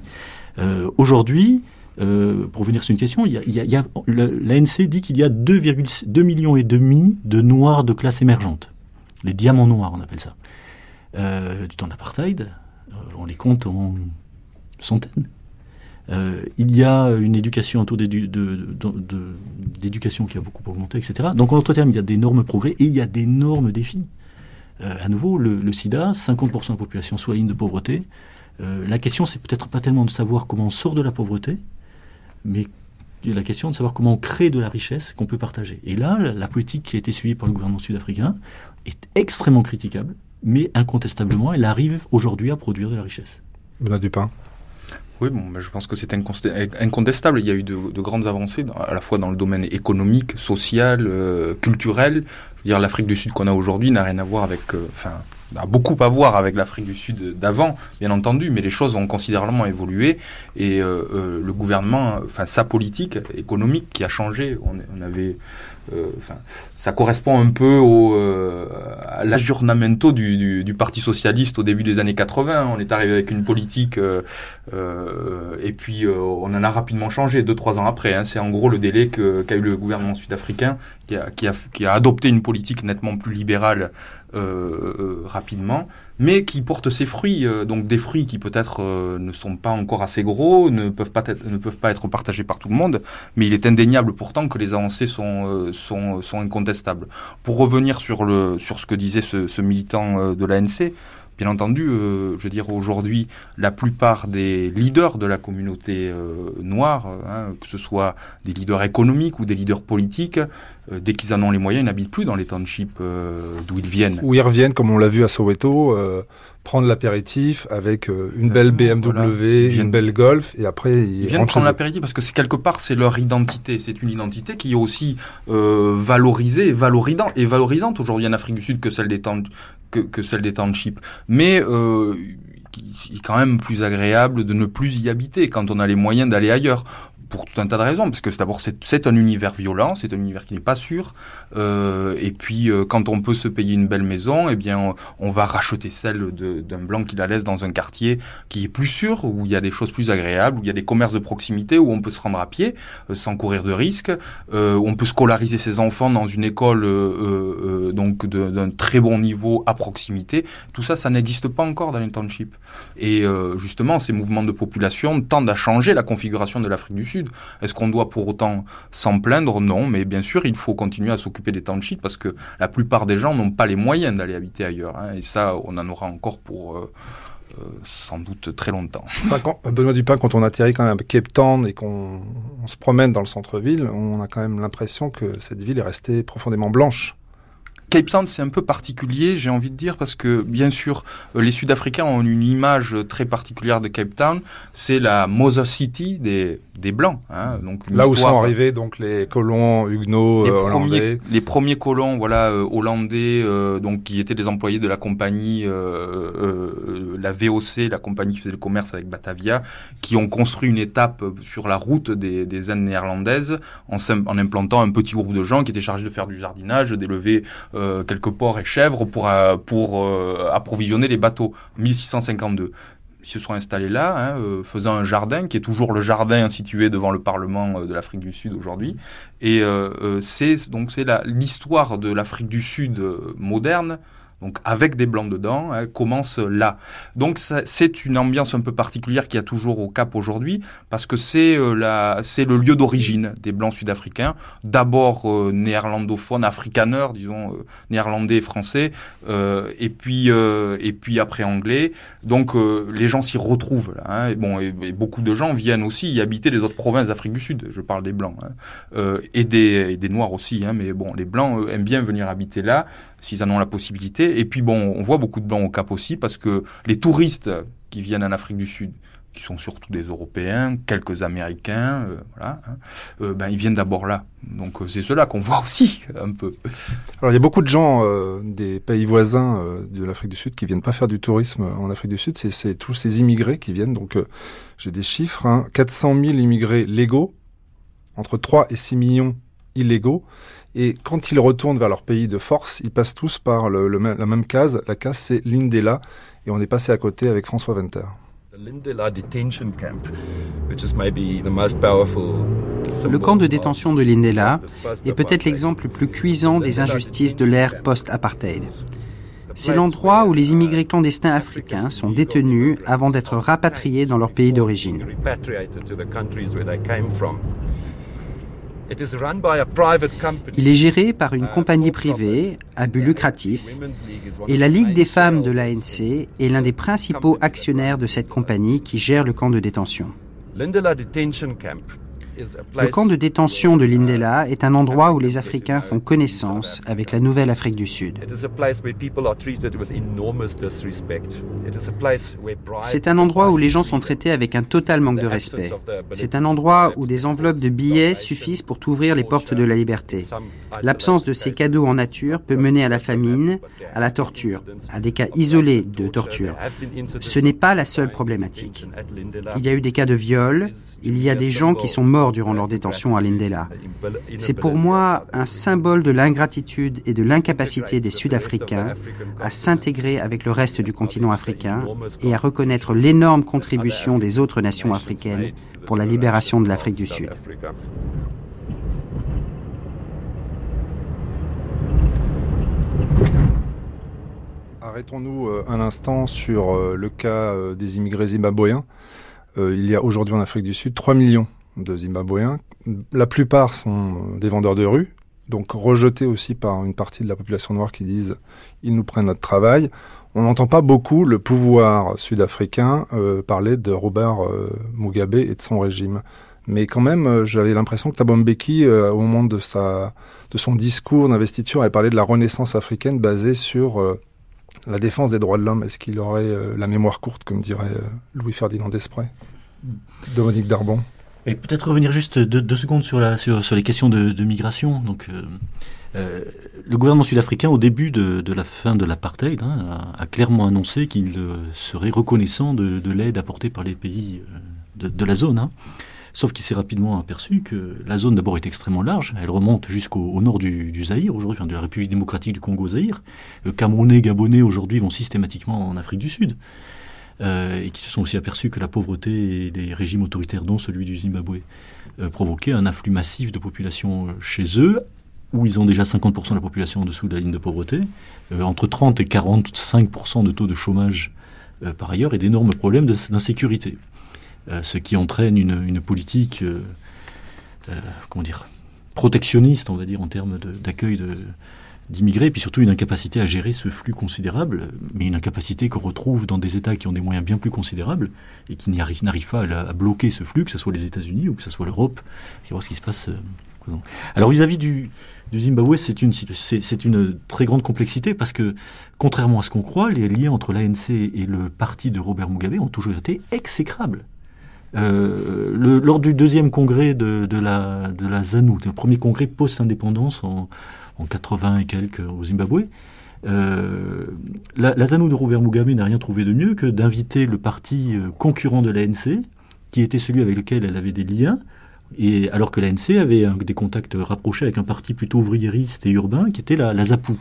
Euh, Aujourd'hui, euh, pour venir sur une question, l'ANC dit qu'il y a 2,2 millions et demi de noirs de classe émergente. Les diamants noirs, on appelle ça. Du temps d'apartheid, euh, on les compte en centaines. Euh, il y a une éducation, un taux d'éducation qui a beaucoup augmenté, etc. Donc en d'autres termes, il y a d'énormes progrès et il y a d'énormes défis. Euh, à nouveau, le, sida, 50% de la population sous la ligne de pauvreté. Euh, la question, c'est peut-être pas tellement de savoir comment on sort de la pauvreté, mais la question de savoir comment on crée de la richesse qu'on peut partager. Et là, la, la politique qui a été suivie par le gouvernement sud-africain est extrêmement critiquable, mais incontestablement, elle arrive aujourd'hui à produire de la richesse. Benoît Dupin. Oui, bon, je pense que c'est incontestable. Il y a eu de, de, grandes avancées, à la fois dans le domaine économique, social, euh, culturel. dire l'Afrique du Sud qu'on a aujourd'hui n'a rien à voir avec, euh, a beaucoup à voir avec l'Afrique du Sud d'avant, bien entendu, mais les choses ont considérablement évolué et euh, euh, le gouvernement, enfin sa politique économique qui a changé. On, avait euh, ça correspond un peu au, euh, à l'aggiornamento du, du, du, Parti socialiste au début des années 80. On est arrivé avec une politique euh, euh et puis on en a rapidement changé deux trois ans après. Hein. C'est en gros le délai qu'a eu le gouvernement sud-africain qui a, qui, a, qui a adopté une politique nettement plus libérale rapidement mais qui porte ses fruits, euh, donc des fruits qui peut-être euh, ne sont pas encore assez gros, ne peuvent pas être, ne peuvent pas être partagés par tout le monde, mais il est indéniable pourtant que les avancées sont euh, sont, incontestables. Pour revenir sur le sur ce que disait ce, militant de l'ANC, Bien entendu, euh, je veux dire, aujourd'hui, la plupart des leaders de la communauté euh, noire, hein, que ce soit des leaders économiques ou des leaders politiques, euh, dès qu'ils en ont les moyens, ils n'habitent plus dans les townships d'où ils viennent. Ou ils reviennent, comme on l'a vu à Soweto, prendre l'apéritif avec euh, une belle BMW, voilà. une belle Golf, et après ils, ils viennent prendre l'apéritif parce que c'est quelque part c'est leur identité, c'est une identité qui est aussi euh, valorisée et, valorisant, et valorisante aujourd'hui en Afrique du Sud que celle des que, que celle des townships. Mais euh, il est quand même plus agréable de ne plus y habiter quand on a les moyens d'aller ailleurs pour tout un tas de raisons, parce que d'abord c'est un univers violent, c'est un univers qui n'est pas sûr, euh, et puis euh, quand on peut se payer une belle maison, eh bien on, va racheter celle d'un blanc qui la laisse dans un quartier qui est plus sûr, où il y a des choses plus agréables, où il y a des commerces de proximité, où on peut se rendre à pied euh, sans courir de risques, euh, où on peut scolariser ses enfants dans une école euh, donc d'un très bon niveau à proximité. Tout ça, ça n'existe pas encore dans les townships. Et justement, ces mouvements de population tendent à changer la configuration de l'Afrique du Sud est-ce qu'on doit pour autant s'en plaindre? Non, mais bien sûr, il faut continuer à s'occuper des townships parce que la plupart des gens n'ont pas les moyens d'aller habiter ailleurs. Hein, et ça, on en aura encore pour... Euh, sans doute très longtemps. Benoît Dupin, quand on atterrit quand même à Cape Town et qu'on se promène dans le centre-ville, on a quand même l'impression que cette ville est restée profondément blanche. Cape Town, c'est un peu particulier, j'ai envie de dire, parce que bien sûr, euh, les Sud-Africains ont une image très particulière de Cape Town. C'est la Mother City des, des Blancs. Hein, donc Là où sont arrivés donc les colons huguenots les euh, premiers, hollandais. Les premiers colons, voilà, euh, hollandais, euh, donc qui étaient des employés de la compagnie, la VOC, la compagnie qui faisait le commerce avec Batavia, qui ont construit une étape sur la route des, des Indes néerlandaises en, en implantant un petit groupe de gens qui étaient chargés de faire du jardinage, d'élever euh, quelques porcs et chèvres pour, euh, euh, approvisionner les bateaux. 1652 ils se sont installés là, hein, faisant un jardin qui est toujours le jardin situé devant le Parlement de l'Afrique du Sud aujourd'hui. Et c'est donc c'est l'histoire de l'Afrique du Sud moderne donc avec des blancs dedans, hein, commence là. Donc c'est une ambiance un peu particulière qu'il y a toujours au Cap aujourd'hui, parce que c'est euh, la, c'est le lieu d'origine des blancs sud-africains, d'abord euh, néerlandophones, afrikaners, disons euh, néerlandais et français, euh, et puis euh, et puis après anglais. Donc euh, les gens s'y retrouvent là. Hein, et bon, et, beaucoup de gens viennent aussi y habiter les autres provinces d'Afrique du Sud. Je parle des blancs hein, et des et des noirs aussi, hein, mais bon, les blancs aiment bien venir habiter là s'ils en ont la possibilité. Et puis bon, on voit beaucoup de blancs au Cap aussi parce que les touristes qui viennent en Afrique du Sud, qui sont surtout des Européens, quelques Américains, euh, voilà, hein, euh, ben ils viennent d'abord là. Donc euh, c'est cela qu'on voit aussi un peu. Alors il y a beaucoup de gens des pays voisins de l'Afrique du Sud qui viennent pas faire du tourisme en Afrique du Sud. C'est tous ces immigrés qui viennent. Donc j'ai des chiffres hein, 400 000 immigrés légaux, entre 3 et 6 millions illégaux. Et quand ils retournent vers leur pays de force, ils passent tous par le, le, la même case. La case, c'est l'Indela. Et on est passé à côté avec François Venter. Le camp de détention de l'Indela est peut-être l'exemple le plus cuisant des injustices de l'ère post-apartheid. C'est l'endroit où les immigrés clandestins africains sont détenus avant d'être rapatriés dans leur pays d'origine. Il est géré par une compagnie privée à but lucratif et la Ligue des femmes de l'ANC est l'un des principaux actionnaires de cette compagnie qui gère le camp de détention. Le camp de détention de Lindela est un endroit où les Africains font connaissance avec la nouvelle Afrique du Sud. C'est un endroit où les gens sont traités avec un total manque de respect. C'est un endroit où des enveloppes de billets suffisent pour t'ouvrir les portes de la liberté. L'absence de ces cadeaux en nature peut mener à la famine, à la torture, à des cas isolés de torture. Ce n'est pas la seule problématique. Il y a eu des cas de viol, il y a des gens qui sont morts durant leur détention à Lindela. C'est pour moi un symbole de l'ingratitude et de l'incapacité des Sud-Africains à s'intégrer avec le reste du continent africain et à reconnaître l'énorme contribution des autres nations africaines pour la libération de l'Afrique du Sud. Arrêtons-nous un instant sur le cas des immigrés zimbabwéens. Il y a aujourd'hui en Afrique du Sud 3 millions de Zimbabwéens. La plupart sont des vendeurs de rue, donc rejetés aussi par une partie de la population noire qui disent ils nous prennent notre travail. On n'entend pas beaucoup le pouvoir sud-africain euh, parler de Robert euh, Mugabe et de son régime. Mais quand même, euh, j'avais l'impression que Thabo Mbeki, au moment de, sa, de son discours d'investiture, avait parlé de la renaissance africaine basée sur la défense des droits de l'homme. Est-ce qu'il aurait la mémoire courte, comme dirait Louis-Ferdinand Desprez? Dominique Darbon et peut-être revenir juste deux, secondes sur, les questions de, migration. Euh, euh, le gouvernement sud-africain, au début de, la fin de l'apartheid, hein, a, clairement annoncé qu'il euh, serait reconnaissant de, de l'aide apportée par les pays de, de la zone. Hein. Sauf qu'il s'est rapidement aperçu que la zone d'abord est extrêmement large. Elle remonte jusqu'au nord du, du Zaïre, aujourd'hui, de la République démocratique du Congo-Zaïre. Camerounais, Gabonais, aujourd'hui, vont systématiquement en Afrique du Sud euh, et qui se sont aussi aperçus que la pauvreté et les régimes autoritaires, dont celui du Zimbabwe, euh, provoquaient un afflux massif de population chez eux, où ils ont déjà 50% de la population en dessous de la ligne de pauvreté, euh, entre 30 et 45% de taux de chômage euh, par ailleurs, et d'énormes problèmes d'insécurité. Euh, ce qui entraîne une, une politique, comment dire, protectionniste, on va dire, en termes d'accueil de, d'immigrés, et puis surtout une incapacité à gérer ce flux considérable, mais une incapacité qu'on retrouve dans des États qui ont des moyens bien plus considérables et qui n'arrivent pas à, bloquer ce flux, que ce soit les États-Unis ou que ce soit l'Europe. voir ce qui se passe. Euh, Alors vis-à-vis du, Zimbabwe, c'est une, une très grande complexité parce que, contrairement à ce qu'on croit, les liens entre l'ANC et le parti de Robert Mugabe ont toujours été exécrables. Euh, lors du deuxième congrès de, de, la, de la ZANU, le premier congrès post-indépendance en, en 80 et quelques au Zimbabwe, euh, la, ZANU de Robert Mugabe n'a rien trouvé de mieux que d'inviter le parti euh, concurrent de l'ANC, qui était celui avec lequel elle avait des liens, et alors que l'ANC avait des contacts rapprochés avec un parti plutôt ouvriériste et urbain, qui était la, la ZAPU.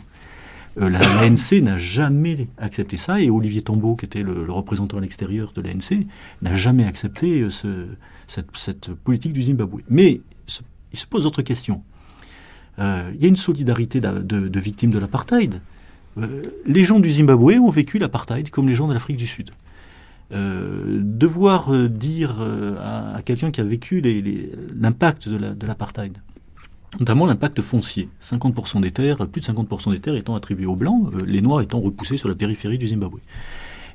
Euh, L'ANC n'a jamais accepté ça, et Olivier Tambo, qui était le, représentant à l'extérieur de l'ANC, n'a jamais accepté euh, ce, cette, cette, politique du Zimbabwe. Mais il se pose d'autres questions. Euh, il y a une solidarité de, victimes de l'apartheid. Euh, les gens du Zimbabwe ont vécu l'apartheid comme les gens de l'Afrique du Sud. Euh, devoir dire à, quelqu'un qui a vécu l'impact de l'apartheid, notamment l'impact foncier. 50% des terres, plus de 50% des terres étant attribuées aux Blancs, les Noirs étant repoussés sur la périphérie du Zimbabwe.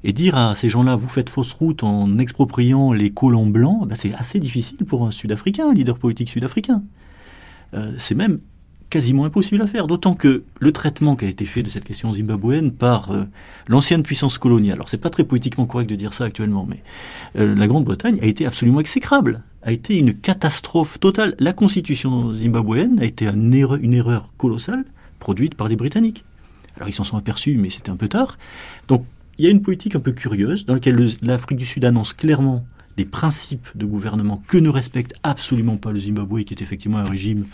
Et dire à ces gens-là, vous faites fausse route en expropriant les colons blancs, ben c'est assez difficile pour un Sud-Africain, un leader politique sud-africain. C'est même quasiment impossible à faire. D'autant que le traitement qui a été fait de cette question zimbabwéenne par euh, l'ancienne puissance coloniale, alors c'est pas très politiquement correct de dire ça actuellement, mais euh, la Grande-Bretagne a été absolument exécrable, a été une catastrophe totale. La constitution zimbabwéenne a été une erreur, une erreur colossale produite par les Britanniques. Alors ils s'en sont aperçus, mais c'était un peu tard. Donc il y a une politique un peu curieuse dans laquelle l'Afrique du Sud annonce clairement des principes de gouvernement que ne respecte absolument pas le Zimbabwe, qui est effectivement un régime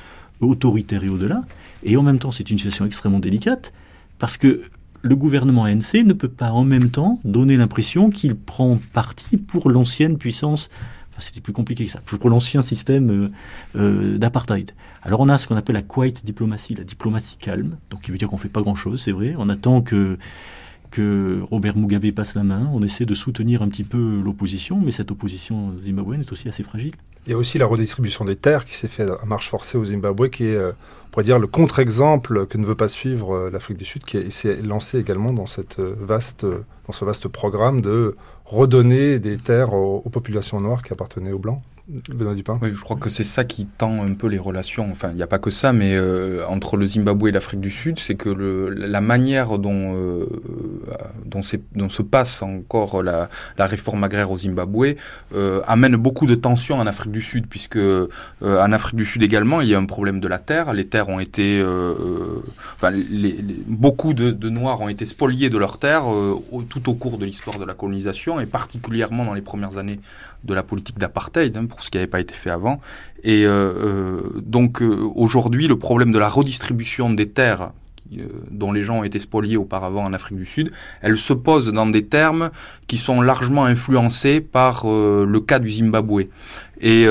autoritaire et au-delà. Et en même temps, c'est une situation extrêmement délicate parce que le gouvernement ANC ne peut pas en même temps donner l'impression qu'il prend parti pour l'ancienne puissance. Enfin, c'était plus compliqué que ça, pour l'ancien système euh, euh, d'apartheid. Alors on a ce qu'on appelle la quiet diplomatie, la diplomatie calme, donc qui veut dire qu'on fait pas grand-chose, c'est vrai. On attend que que Robert Mugabe passe la main. On essaie de soutenir un petit peu l'opposition, mais cette opposition zimbabwéenne est aussi assez fragile. Il y a aussi la redistribution des terres qui s'est faite à marche forcée au Zimbabwe, qui est, euh, on pourrait dire, le contre-exemple que ne veut pas suivre euh, l'Afrique du Sud, qui s'est lancé également euh, dans ce vaste programme de redonner des terres aux populations noires qui appartenaient aux Blancs. Oui, je crois que c'est ça qui tend un peu les relations. Enfin, il n'y a pas que ça, mais euh, entre le Zimbabwe et l'Afrique du Sud, c'est que la manière dont, euh, dont, se passe encore la, réforme agraire au Zimbabwe euh, amène beaucoup de tensions en Afrique du Sud, puisque en Afrique du Sud également, il y a un problème de la terre. Les terres ont été, enfin, beaucoup de, de, Noirs ont été spoliés de leurs terres tout au cours de l'histoire de la colonisation, et particulièrement dans les premières années de la politique d'apartheid, hein, pour ce qui n'avait pas été fait avant. Et euh, euh, donc euh, aujourd'hui, le problème de la redistribution des terres dont les gens ont été spoliés auparavant en Afrique du Sud, elle se pose dans des termes qui sont largement influencés par le cas du Zimbabwe. Et,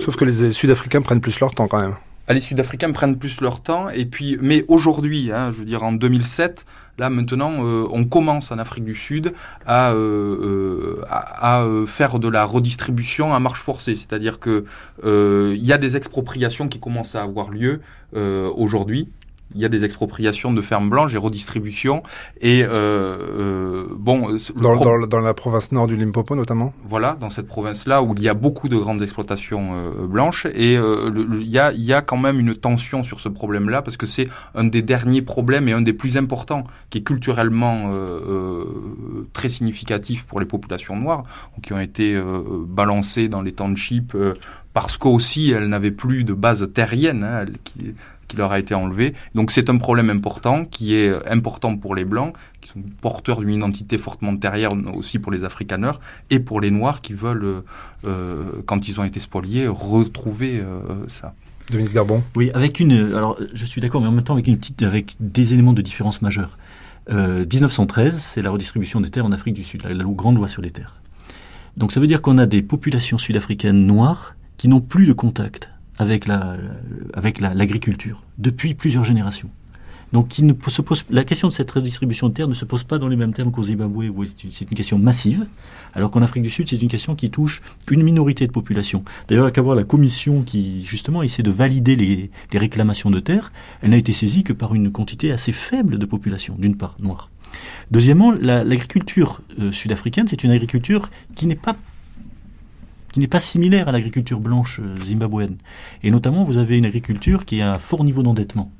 Sauf que les Sud-Africains prennent plus leur temps quand même. Ah, les Sud-Africains prennent plus leur temps, et puis, mais aujourd'hui, hein, je veux dire en 2007, Là maintenant, euh, on commence en Afrique du Sud à, euh, euh, à, faire de la redistribution à marche forcée, c'est-à-dire que il y a des expropriations qui commencent à avoir lieu aujourd'hui il y a des expropriations de fermes blanches et redistribution. Et euh, euh bon, dans, dans, la province nord du Limpopo notamment. Voilà, dans cette province-là où il y a beaucoup de grandes exploitations euh, blanches et euh, il y, a, y a quand même une tension sur ce problème-là parce que c'est un des derniers problèmes et un des plus importants qui est culturellement euh, très significatif pour les populations noires qui ont été balancées dans les townships parce qu'aussi elles n'avaient plus de base terrienne. Hein, qui, qui leur a été enlevé. Donc c'est un problème important qui est important pour les blancs, qui sont porteurs d'une identité fortement terrière aussi pour les africaneurs et pour les noirs qui veulent, euh, quand ils ont été spoliés, retrouver euh, ça. Dominique Garbon. Oui, avec une. Alors, je suis d'accord, mais en même temps avec une petite, avec des éléments de différence majeure. 1913, euh, c'est la redistribution des terres en Afrique du Sud, la, la grande loi sur les terres. Donc ça veut dire qu'on a des populations sud-africaines noires qui n'ont plus de contact avec la, avec l'agriculture depuis plusieurs générations. Donc la question de cette redistribution de terres ne se pose pas dans les mêmes termes qu'au Zimbabwe, où c'est une question massive, alors qu'en Afrique du Sud, c'est une question qui touche une minorité de population. D'ailleurs, à voir la commission qui, justement, essaie de valider les, réclamations de terres, elle n'a été saisie que par une quantité assez faible de population, d'une part, noire. Deuxièmement, l'agriculture euh, sud-africaine, c'est une agriculture qui n'est pas qui n'est pas similaire à l'agriculture blanche euh, zimbabwéenne. Et notamment, vous avez une agriculture qui a un fort niveau d'endettement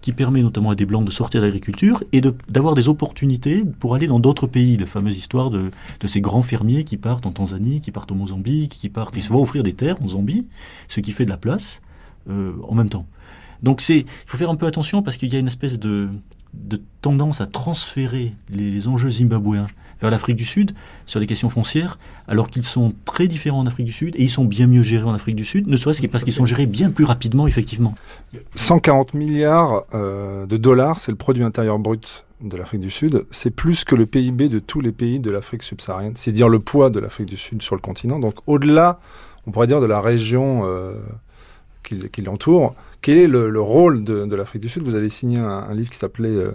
qui permet notamment à des Blancs de sortir de l'agriculture et d'avoir des opportunités pour aller dans d'autres pays. La fameuse histoire de, ces grands fermiers qui partent en Tanzanie, qui partent au Mozambique, qui partent, ils se vont offrir des terres en Zambie, ce qui fait de la place euh, en même temps. Donc il faut faire un peu attention parce qu'il y a une espèce de, de tendance à transférer les, enjeux zimbabwéens vers l'Afrique du Sud sur les questions foncières, alors qu'ils sont très différents en Afrique du Sud et ils sont bien mieux gérés en Afrique du Sud, ne serait-ce que parce qu'ils sont gérés bien plus rapidement, effectivement. 140 milliards euh, de dollars, c'est le produit intérieur brut de l'Afrique du Sud. C'est plus que le PIB de tous les pays de l'Afrique subsaharienne. C'est dire le poids de l'Afrique du Sud sur le continent. Donc au-delà, on pourrait dire, de la région euh, qui, l'entoure, quel est le, rôle de, l'Afrique du Sud? Vous avez signé un, livre qui s'appelait euh,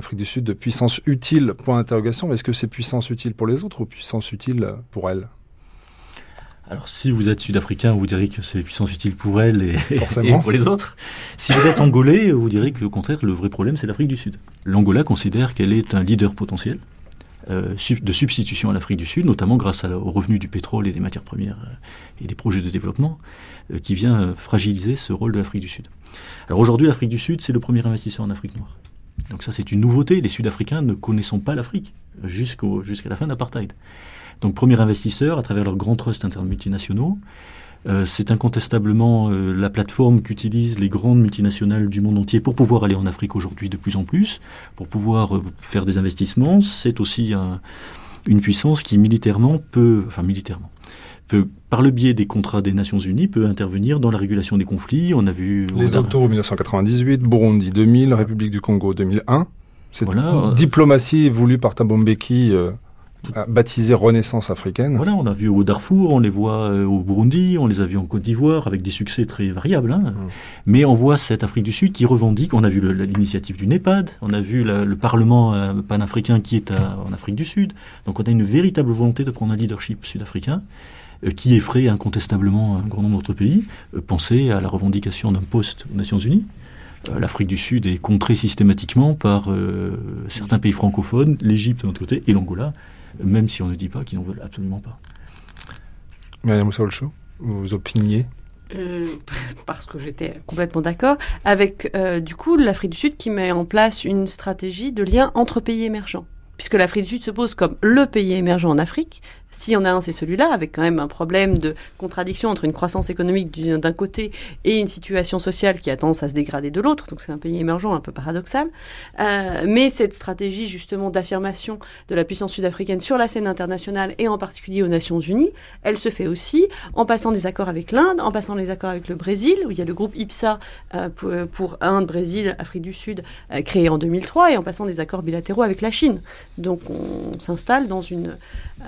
Afrique du Sud de puissance utile, point d'interrogation. Est-ce que c'est puissance utile pour les autres ou puissance utile pour elle? Alors, si vous êtes sud-africain, vous direz que c'est puissance utile pour elle et, <laughs> pour les autres. Si vous êtes angolais, vous direz qu'au contraire, le vrai problème, c'est l'Afrique du Sud. L'Angola considère qu'elle est un leader potentiel euh, de substitution à l'Afrique du Sud, notamment grâce aux revenus du pétrole et des matières premières euh, et des projets de développement. Euh, qui vient fragiliser ce rôle de l'Afrique du Sud. Alors aujourd'hui, l'Afrique du Sud, c'est le premier investisseur en Afrique noire. Donc ça, c'est une nouveauté. Les Sud-Africains ne connaissons pas l'Afrique jusqu'à la fin de l'apartheid. Donc premier investisseur à travers leurs grands trusts multinationaux. Euh, c'est incontestablement la plateforme qu'utilisent les grandes multinationales du monde entier pour pouvoir aller en Afrique aujourd'hui de plus en plus, pour pouvoir faire des investissements. C'est aussi une puissance qui militairement peut, enfin militairement, par le biais des contrats des Nations Unies, peut intervenir dans la régulation des conflits. On a vu les Octobre 1998, Burundi 2000, République du Congo 2001. Cette diplomatie voulue par Thabo Mbeki. Euh, baptisé Renaissance africaine. Voilà, on a vu au Darfour, on les voit euh, au Burundi, on les a vus en Côte d'Ivoire avec des succès très variables. Hein. Mm. Mais on voit cette Afrique du Sud qui revendique. On a vu l'initiative du NEPAD, on a vu le Parlement euh, panafricain qui est en Afrique du Sud. Donc on a une véritable volonté de prendre un leadership sud-africain. Euh, qui effraie incontestablement un grand nombre d'autres pays. Euh, pensez à la revendication d'un poste aux Nations Unies. Euh, L'Afrique du Sud est contrée systématiquement par certains pays francophones, l'Égypte de notre côté et l'Angola, même si on ne dit pas qu'ils n'en veulent absolument pas. Myriam Moussa vous opiniez? <laughs> Parce que j'étais complètement d'accord, avec du coup l'Afrique du Sud qui met en place une stratégie de lien entre pays émergents puisque l'Afrique du Sud se pose comme le pays émergent en Afrique, s'il y en a un, c'est celui-là, avec quand même un problème de contradiction entre une croissance économique d'un côté et une situation sociale qui a tendance à se dégrader de l'autre. Donc c'est un pays émergent un peu paradoxal. Euh, mais cette stratégie justement d'affirmation de la puissance sud-africaine sur la scène internationale et en particulier aux Nations Unies, elle se fait aussi en passant des accords avec l'Inde, en passant des accords avec le Brésil, où il y a le groupe IPSA euh, pour, pour, Inde, Brésil, Afrique du Sud, euh, créé en 2003, et en passant des accords bilatéraux avec la Chine. Donc on s'installe dans une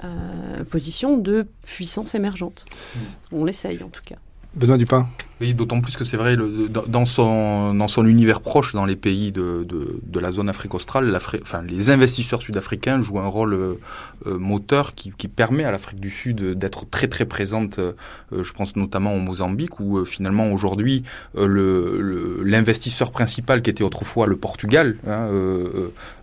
euh, position de puissance émergente. Mm. On l'essaye en tout cas. Benoît Dupin d'autant plus que c'est vrai, dans, son, dans son univers proche, dans les pays de, de, la zone Afrique australe, enfin, les investisseurs sud-africains jouent un rôle euh, euh, moteur qui, qui, permet à l'Afrique du Sud d'être très très présente. Euh, je pense notamment au Mozambique, où finalement aujourd'hui, l'investisseur principal qui était autrefois le Portugal hein,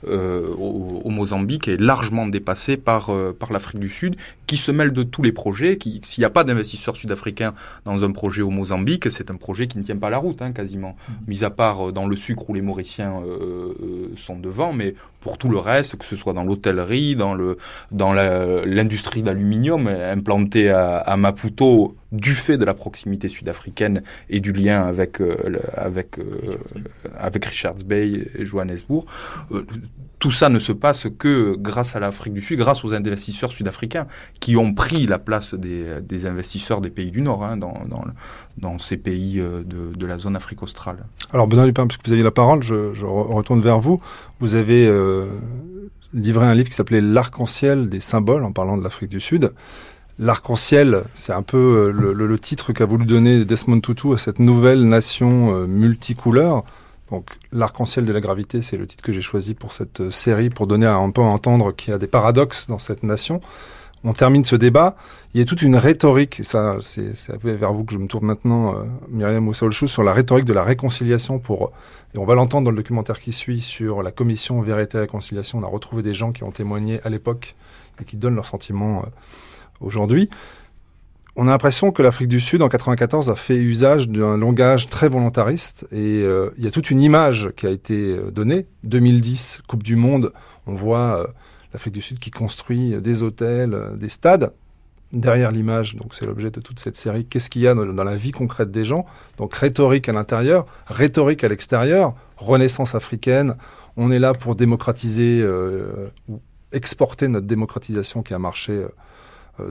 au, Mozambique est largement dépassé par, par l'Afrique du Sud, qui se mêle de tous les projets. S'il n'y a pas d'investisseurs sud-africains dans un projet au Mozambique, c'est un projet qui ne tient pas la route, hein, quasiment. Mm-hmm. Mis à part euh, dans le sucre où les Mauriciens euh, euh, sont devant, mais pour tout le reste, que ce soit dans l'hôtellerie, dans le dans l'industrie d'aluminium implantée à, Maputo du fait de la proximité sud-africaine et du lien avec avec avec Richards Bay et Johannesburg tout ça ne se passe que grâce à l'Afrique du Sud, grâce aux investisseurs sud-africains qui ont pris la place des, investisseurs des pays du Nord hein, dans, ces pays euh, de, la zone Afrique australe. Alors Benoît Lupin, puisque vous avez la parole, je, retourne vers vous. Vous avez euh, livré un livre qui s'appelait L'arc-en-ciel des symboles en parlant de l'Afrique du Sud. L'arc-en-ciel, c'est un peu euh, le, titre qu'a voulu donner Desmond Tutu à cette nouvelle nation multicouleur Donc l'arc-en-ciel de la gravité, c'est le titre que j'ai choisi pour cette série, pour donner un peu à entendre qu'il y a des paradoxes dans cette nation. On termine ce débat. Il y a toute une rhétorique, ça, c'est vers vous que je me tourne maintenant, euh, Myriam Moussaoulchou, sur la rhétorique de la réconciliation pour, et on va l'entendre dans le documentaire qui suit sur la commission Vérité et Réconciliation. On a retrouvé des gens qui ont témoigné à l'époque et qui donnent leurs sentiments euh, aujourd'hui. On a l'impression que l'Afrique du Sud, en 94, a fait usage d'un langage très volontariste et euh, il y a toute une image qui a été euh, donnée. 2010, Coupe du Monde, on voit euh, l'Afrique du Sud qui construit des hôtels, des stades. Derrière l'image, donc c'est l'objet de toute cette série, qu'est-ce qu'il y a dans, la vie concrète des gens? Donc rhétorique à l'intérieur, rhétorique à l'extérieur, renaissance africaine, on est là pour démocratiser ou exporter notre démocratisation qui a marché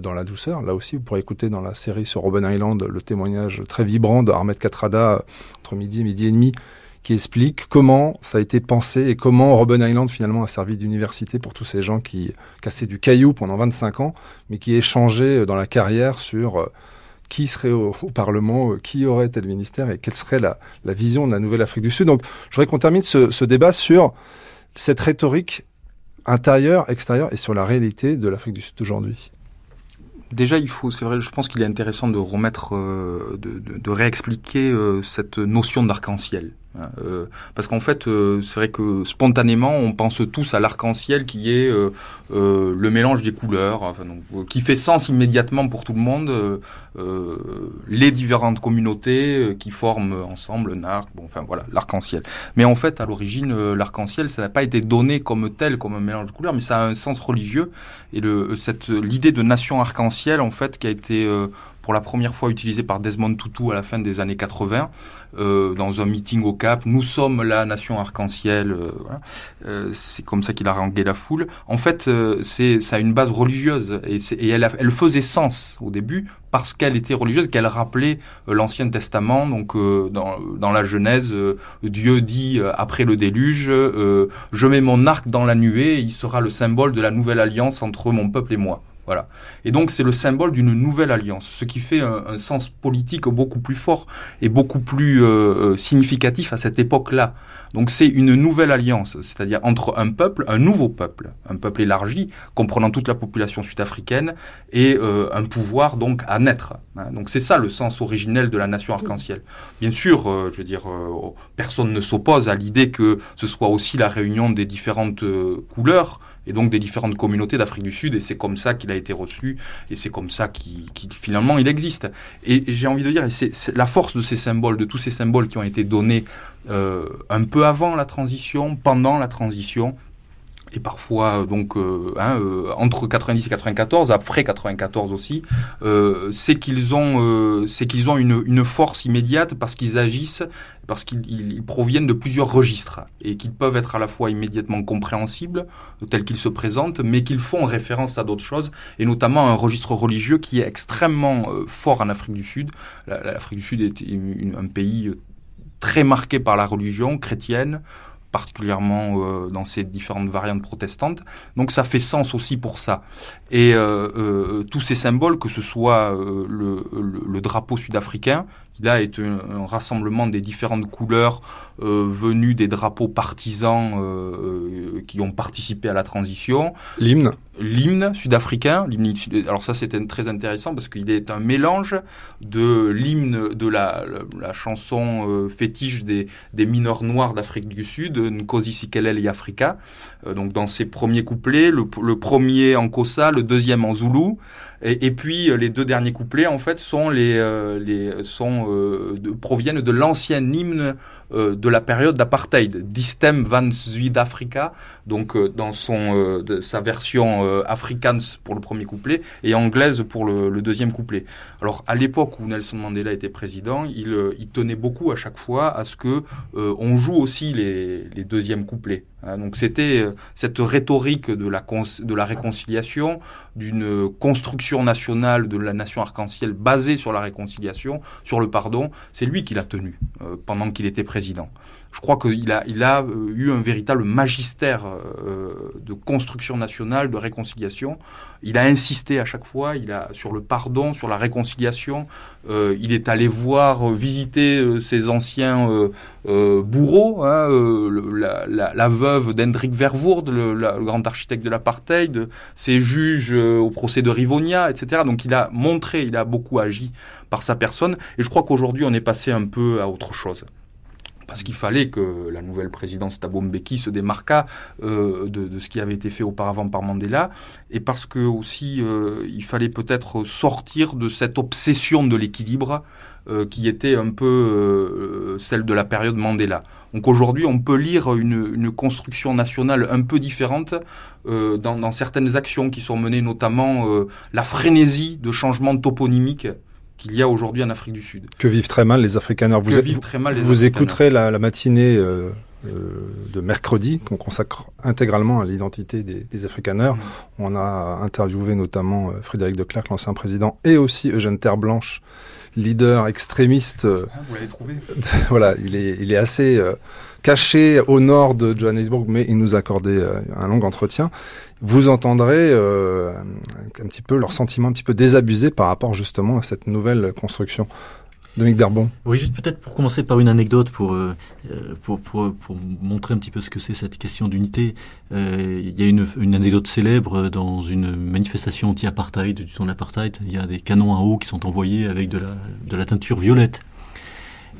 dans la douceur. Là aussi, vous pourrez écouter dans la série sur Robben Island le témoignage très vibrant de Ahmed Katrada euh, entre midi et midi et demi qui explique comment ça a été pensé et comment Robben Island finalement a servi d'université pour tous ces gens qui cassaient du caillou pendant 25 ans, mais qui échangeaient dans la carrière sur euh, qui serait au, Parlement, qui aurait tel ministère et quelle serait la, vision de la nouvelle Afrique du Sud. Donc je voudrais qu'on termine ce, ce débat sur cette rhétorique intérieure, extérieure et sur la réalité de l'Afrique du Sud aujourd'hui. Déjà, il faut, c'est vrai, je pense qu'il est intéressant de remettre, euh, de, de, réexpliquer euh, cette notion d'arc-en-ciel. Euh, parce qu'en fait, euh, c'est vrai que spontanément, on pense tous à l'arc-en-ciel qui est euh, le mélange des couleurs, qui fait sens immédiatement pour tout le monde, les différentes communautés qui forment ensemble un arc, bon, enfin voilà, l'arc-en-ciel. Mais en fait, à l'origine, l'arc-en-ciel, ça n'a pas été donné comme tel, comme un mélange de couleurs, mais ça a un sens religieux. Et l'idée de nation arc-en-ciel, en fait, qui a été pour la première fois utilisée par Desmond Tutu à la fin des années 80, euh, dans un meeting au Cap. Nous sommes la nation arc-en-ciel. Euh, voilà. euh, c'est comme ça qu'il a rangé la foule. En fait, euh, c'est ça a une base religieuse et, et elle, a, elle faisait sens au début parce qu'elle était religieuse, qu'elle rappelait euh, l'Ancien Testament. Donc euh, dans, dans la Genèse, Dieu dit après le déluge, je mets mon arc dans la nuée, il sera le symbole de la nouvelle alliance entre mon peuple et moi. Voilà. Et donc c'est le symbole d'une nouvelle alliance, ce qui fait un, sens politique beaucoup plus fort et beaucoup plus euh, significatif à cette époque-là. Donc c'est une nouvelle alliance, c'est-à-dire entre un peuple, un nouveau peuple, un peuple élargi, comprenant toute la population sud-africaine, et euh, un pouvoir donc à naître. Hein. Donc c'est ça le sens originel de la nation arc-en-ciel. Bien sûr, euh, je veux dire, euh, personne ne s'oppose à l'idée que ce soit aussi la réunion des différentes couleurs et donc des différentes communautés d'Afrique du Sud, et c'est comme ça qu'il a été reçu, et c'est comme ça qu'il qu finalement il existe. Et j'ai envie de dire, et c'est la force de ces symboles, de tous ces symboles qui ont été donnés euh, un peu avant la transition, pendant la transition, et parfois donc euh, hein, euh, entre 90 et 94, après 94 aussi, euh, c'est qu'ils ont, euh, c'est qu'ils ont une, force immédiate parce qu'ils agissent, parce qu'ils proviennent de plusieurs registres et qu'ils peuvent être à la fois immédiatement compréhensibles tels qu'ils se présentent, mais qu'ils font référence à d'autres choses et notamment un registre religieux qui est extrêmement fort en Afrique du Sud. L'Afrique du Sud est un pays très marqué par la religion chrétienne, particulièrement euh, dans ces différentes variantes protestantes. Donc ça fait sens aussi pour ça. Et euh, euh, tous ces symboles, que ce soit le, drapeau sud-africain, qui là est un, un, rassemblement des différentes couleurs euh, venues des drapeaux partisans euh, qui ont participé à la transition. L'hymne L'hymne sud-africain. Alors ça c'était très intéressant parce qu'il est un mélange de l'hymne de la, la, la chanson fétiche des, des mineurs noirs d'Afrique du Sud, Nkosi Sikelel et Africa. donc dans ses premiers couplets, le, le premier en Kossa, le deuxième en Zoulou, et, puis les deux derniers couplets en fait sont les, euh, les sont euh, proviennent de l'ancien hymne euh, de la période d'apartheid, Distem van Zuid-Afrika, donc dans son de, sa version afrikaans pour le premier couplet et anglaise pour le, deuxième couplet. Alors à l'époque où Nelson Mandela était président, il, tenait beaucoup à chaque fois à ce que on joue aussi les, les deuxièmes couplets Hein, donc c'était euh, cette rhétorique de la, de la réconciliation, d'une construction nationale de la nation arc-en-ciel basée sur la réconciliation, sur le pardon, c'est lui qui l'a tenu euh, pendant qu'il était président. Je crois qu'il a, euh, eu un véritable magistère de construction nationale, de réconciliation. Il a insisté à chaque fois sur le pardon, sur la réconciliation. il est allé voir, visiter ses anciens bourreaux, hein, la, veuve d'Hendrik Verwoerd, le, le, grand architecte de l'apartheid, ses juges euh, au procès de Rivonia, etc. Donc il a montré, il a beaucoup agi par sa personne. Et je crois qu'aujourd'hui, on est passé un peu à autre chose parce qu'il fallait que la nouvelle présidence Thabo Mbeki se démarquât euh, de, ce qui avait été fait auparavant par Mandela, et parce que aussi euh, il fallait peut-être sortir de cette obsession de l'équilibre euh, qui était un peu celle de la période Mandela. Donc aujourd'hui, on peut lire une, construction nationale un peu différente euh, dans, certaines actions qui sont menées, notamment la frénésie de changement toponymique qu'il y a aujourd'hui en Afrique du Sud. Que vivent très mal les Afrikaners. Vous, vivent très mal les vous écouterez la, matinée de mercredi qu'on consacre intégralement à l'identité des, des Afrikaners. Mm. On a interviewé notamment Frédéric de Klerk, l'ancien président, et aussi Eugène Terre-Blanche, leader extrémiste. Ah, vous l'avez trouvé <laughs> Voilà, il est, il est assez euh, caché au nord de Johannesburg, mais il nous a accordé euh, un long entretien. Vous entendrez euh, un petit peu leurs sentiments un petit peu désabusés par rapport justement à cette nouvelle construction. Dominique Darbon. Oui, juste peut-être pour commencer par une anecdote pour, euh, pour, pour, montrer un petit peu ce que c'est cette question d'unité. Euh, il y a une, une, anecdote célèbre dans une manifestation anti-apartheid, du temps de l'apartheid. Il y a des canons à eau qui sont envoyés avec de la, de la teinture violette.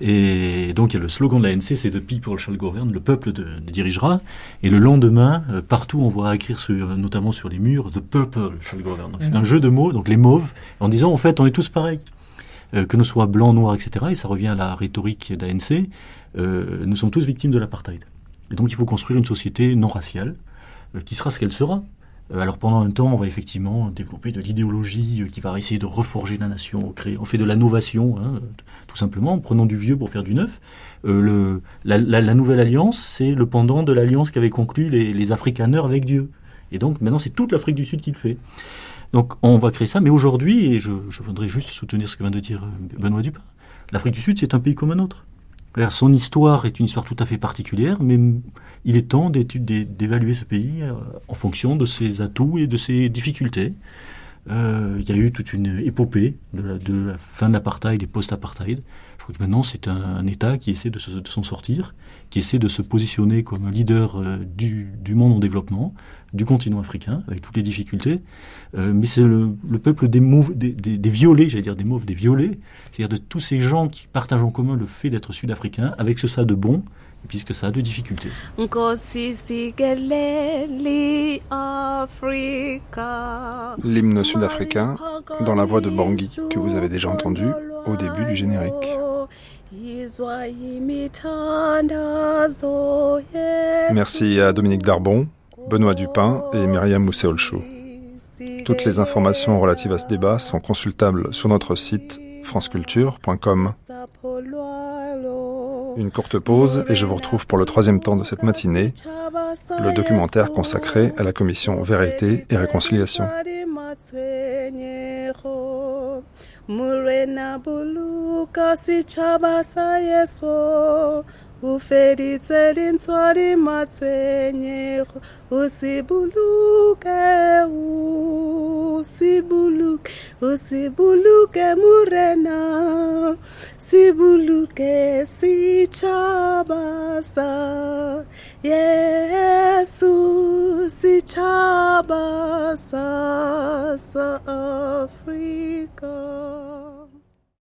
Et donc il y a le slogan de l'ANC, c'est The people shall govern, le peuple de, dirigera. Et le lendemain, euh, partout on voit écrire sur, notamment sur les murs, The purple shall govern. Donc c'est un jeu de mots, donc les mauves, en disant en fait on est tous pareils. Euh, que nous soient blancs, noirs, etc. Et ça revient à la rhétorique d'ANC. Euh, nous sommes tous victimes de l'apartheid. Et donc il faut construire une société non raciale, qui sera ce qu'elle sera. Alors pendant un temps, on va effectivement développer de l'idéologie qui va essayer de reforger la nation, créer, on fait de l'innovation, hein, tout simplement, en prenant du vieux pour faire du neuf. le, la, nouvelle alliance, c'est le pendant de l'alliance qu'avaient conclu les, les Afrikaners avec Dieu. Et donc maintenant, c'est toute l'Afrique du Sud qui le fait. Donc on va créer ça, mais aujourd'hui, et je, voudrais juste soutenir ce que vient de dire euh, Benoît Dupin, l'Afrique du Sud, c'est un pays comme un autre. Son histoire est une histoire tout à fait particulière, mais il est temps d'évaluer ce pays euh, en fonction de ses atouts et de ses difficultés. Euh, il y a eu toute une épopée de la, fin de l'apartheid et post-apartheid. Je crois que maintenant c'est un, État qui essaie de s'en sortir, qui essaie de se positionner comme leader du, du, monde en développement, du continent africain, avec toutes les difficultés. Euh, mais c'est le, peuple des, mauves, des, des, violets, j'allais dire des mauves, des violets, c'est-à-dire de tous ces gens qui partagent en commun le fait d'être sud-africains, avec ce ça de bon, puisque ça a de difficultés. L'hymne sud-africain dans la voix de Bangui, que vous avez déjà entendu au début du générique. Merci à Dominique Darbon, Benoît Dupin et Myriam Mousséolchou. Toutes les informations relatives à ce débat sont consultables sur notre site franceculture.com. Une courte pause et je vous retrouve pour le troisième temps de cette matinée, le documentaire consacré à la commission Vérité et Réconciliation. o feditse dintho di matshwenyego o se boloke o se boloke o se boloke morena se boloke setšhaba sa yesu setšhaba sa sa afrika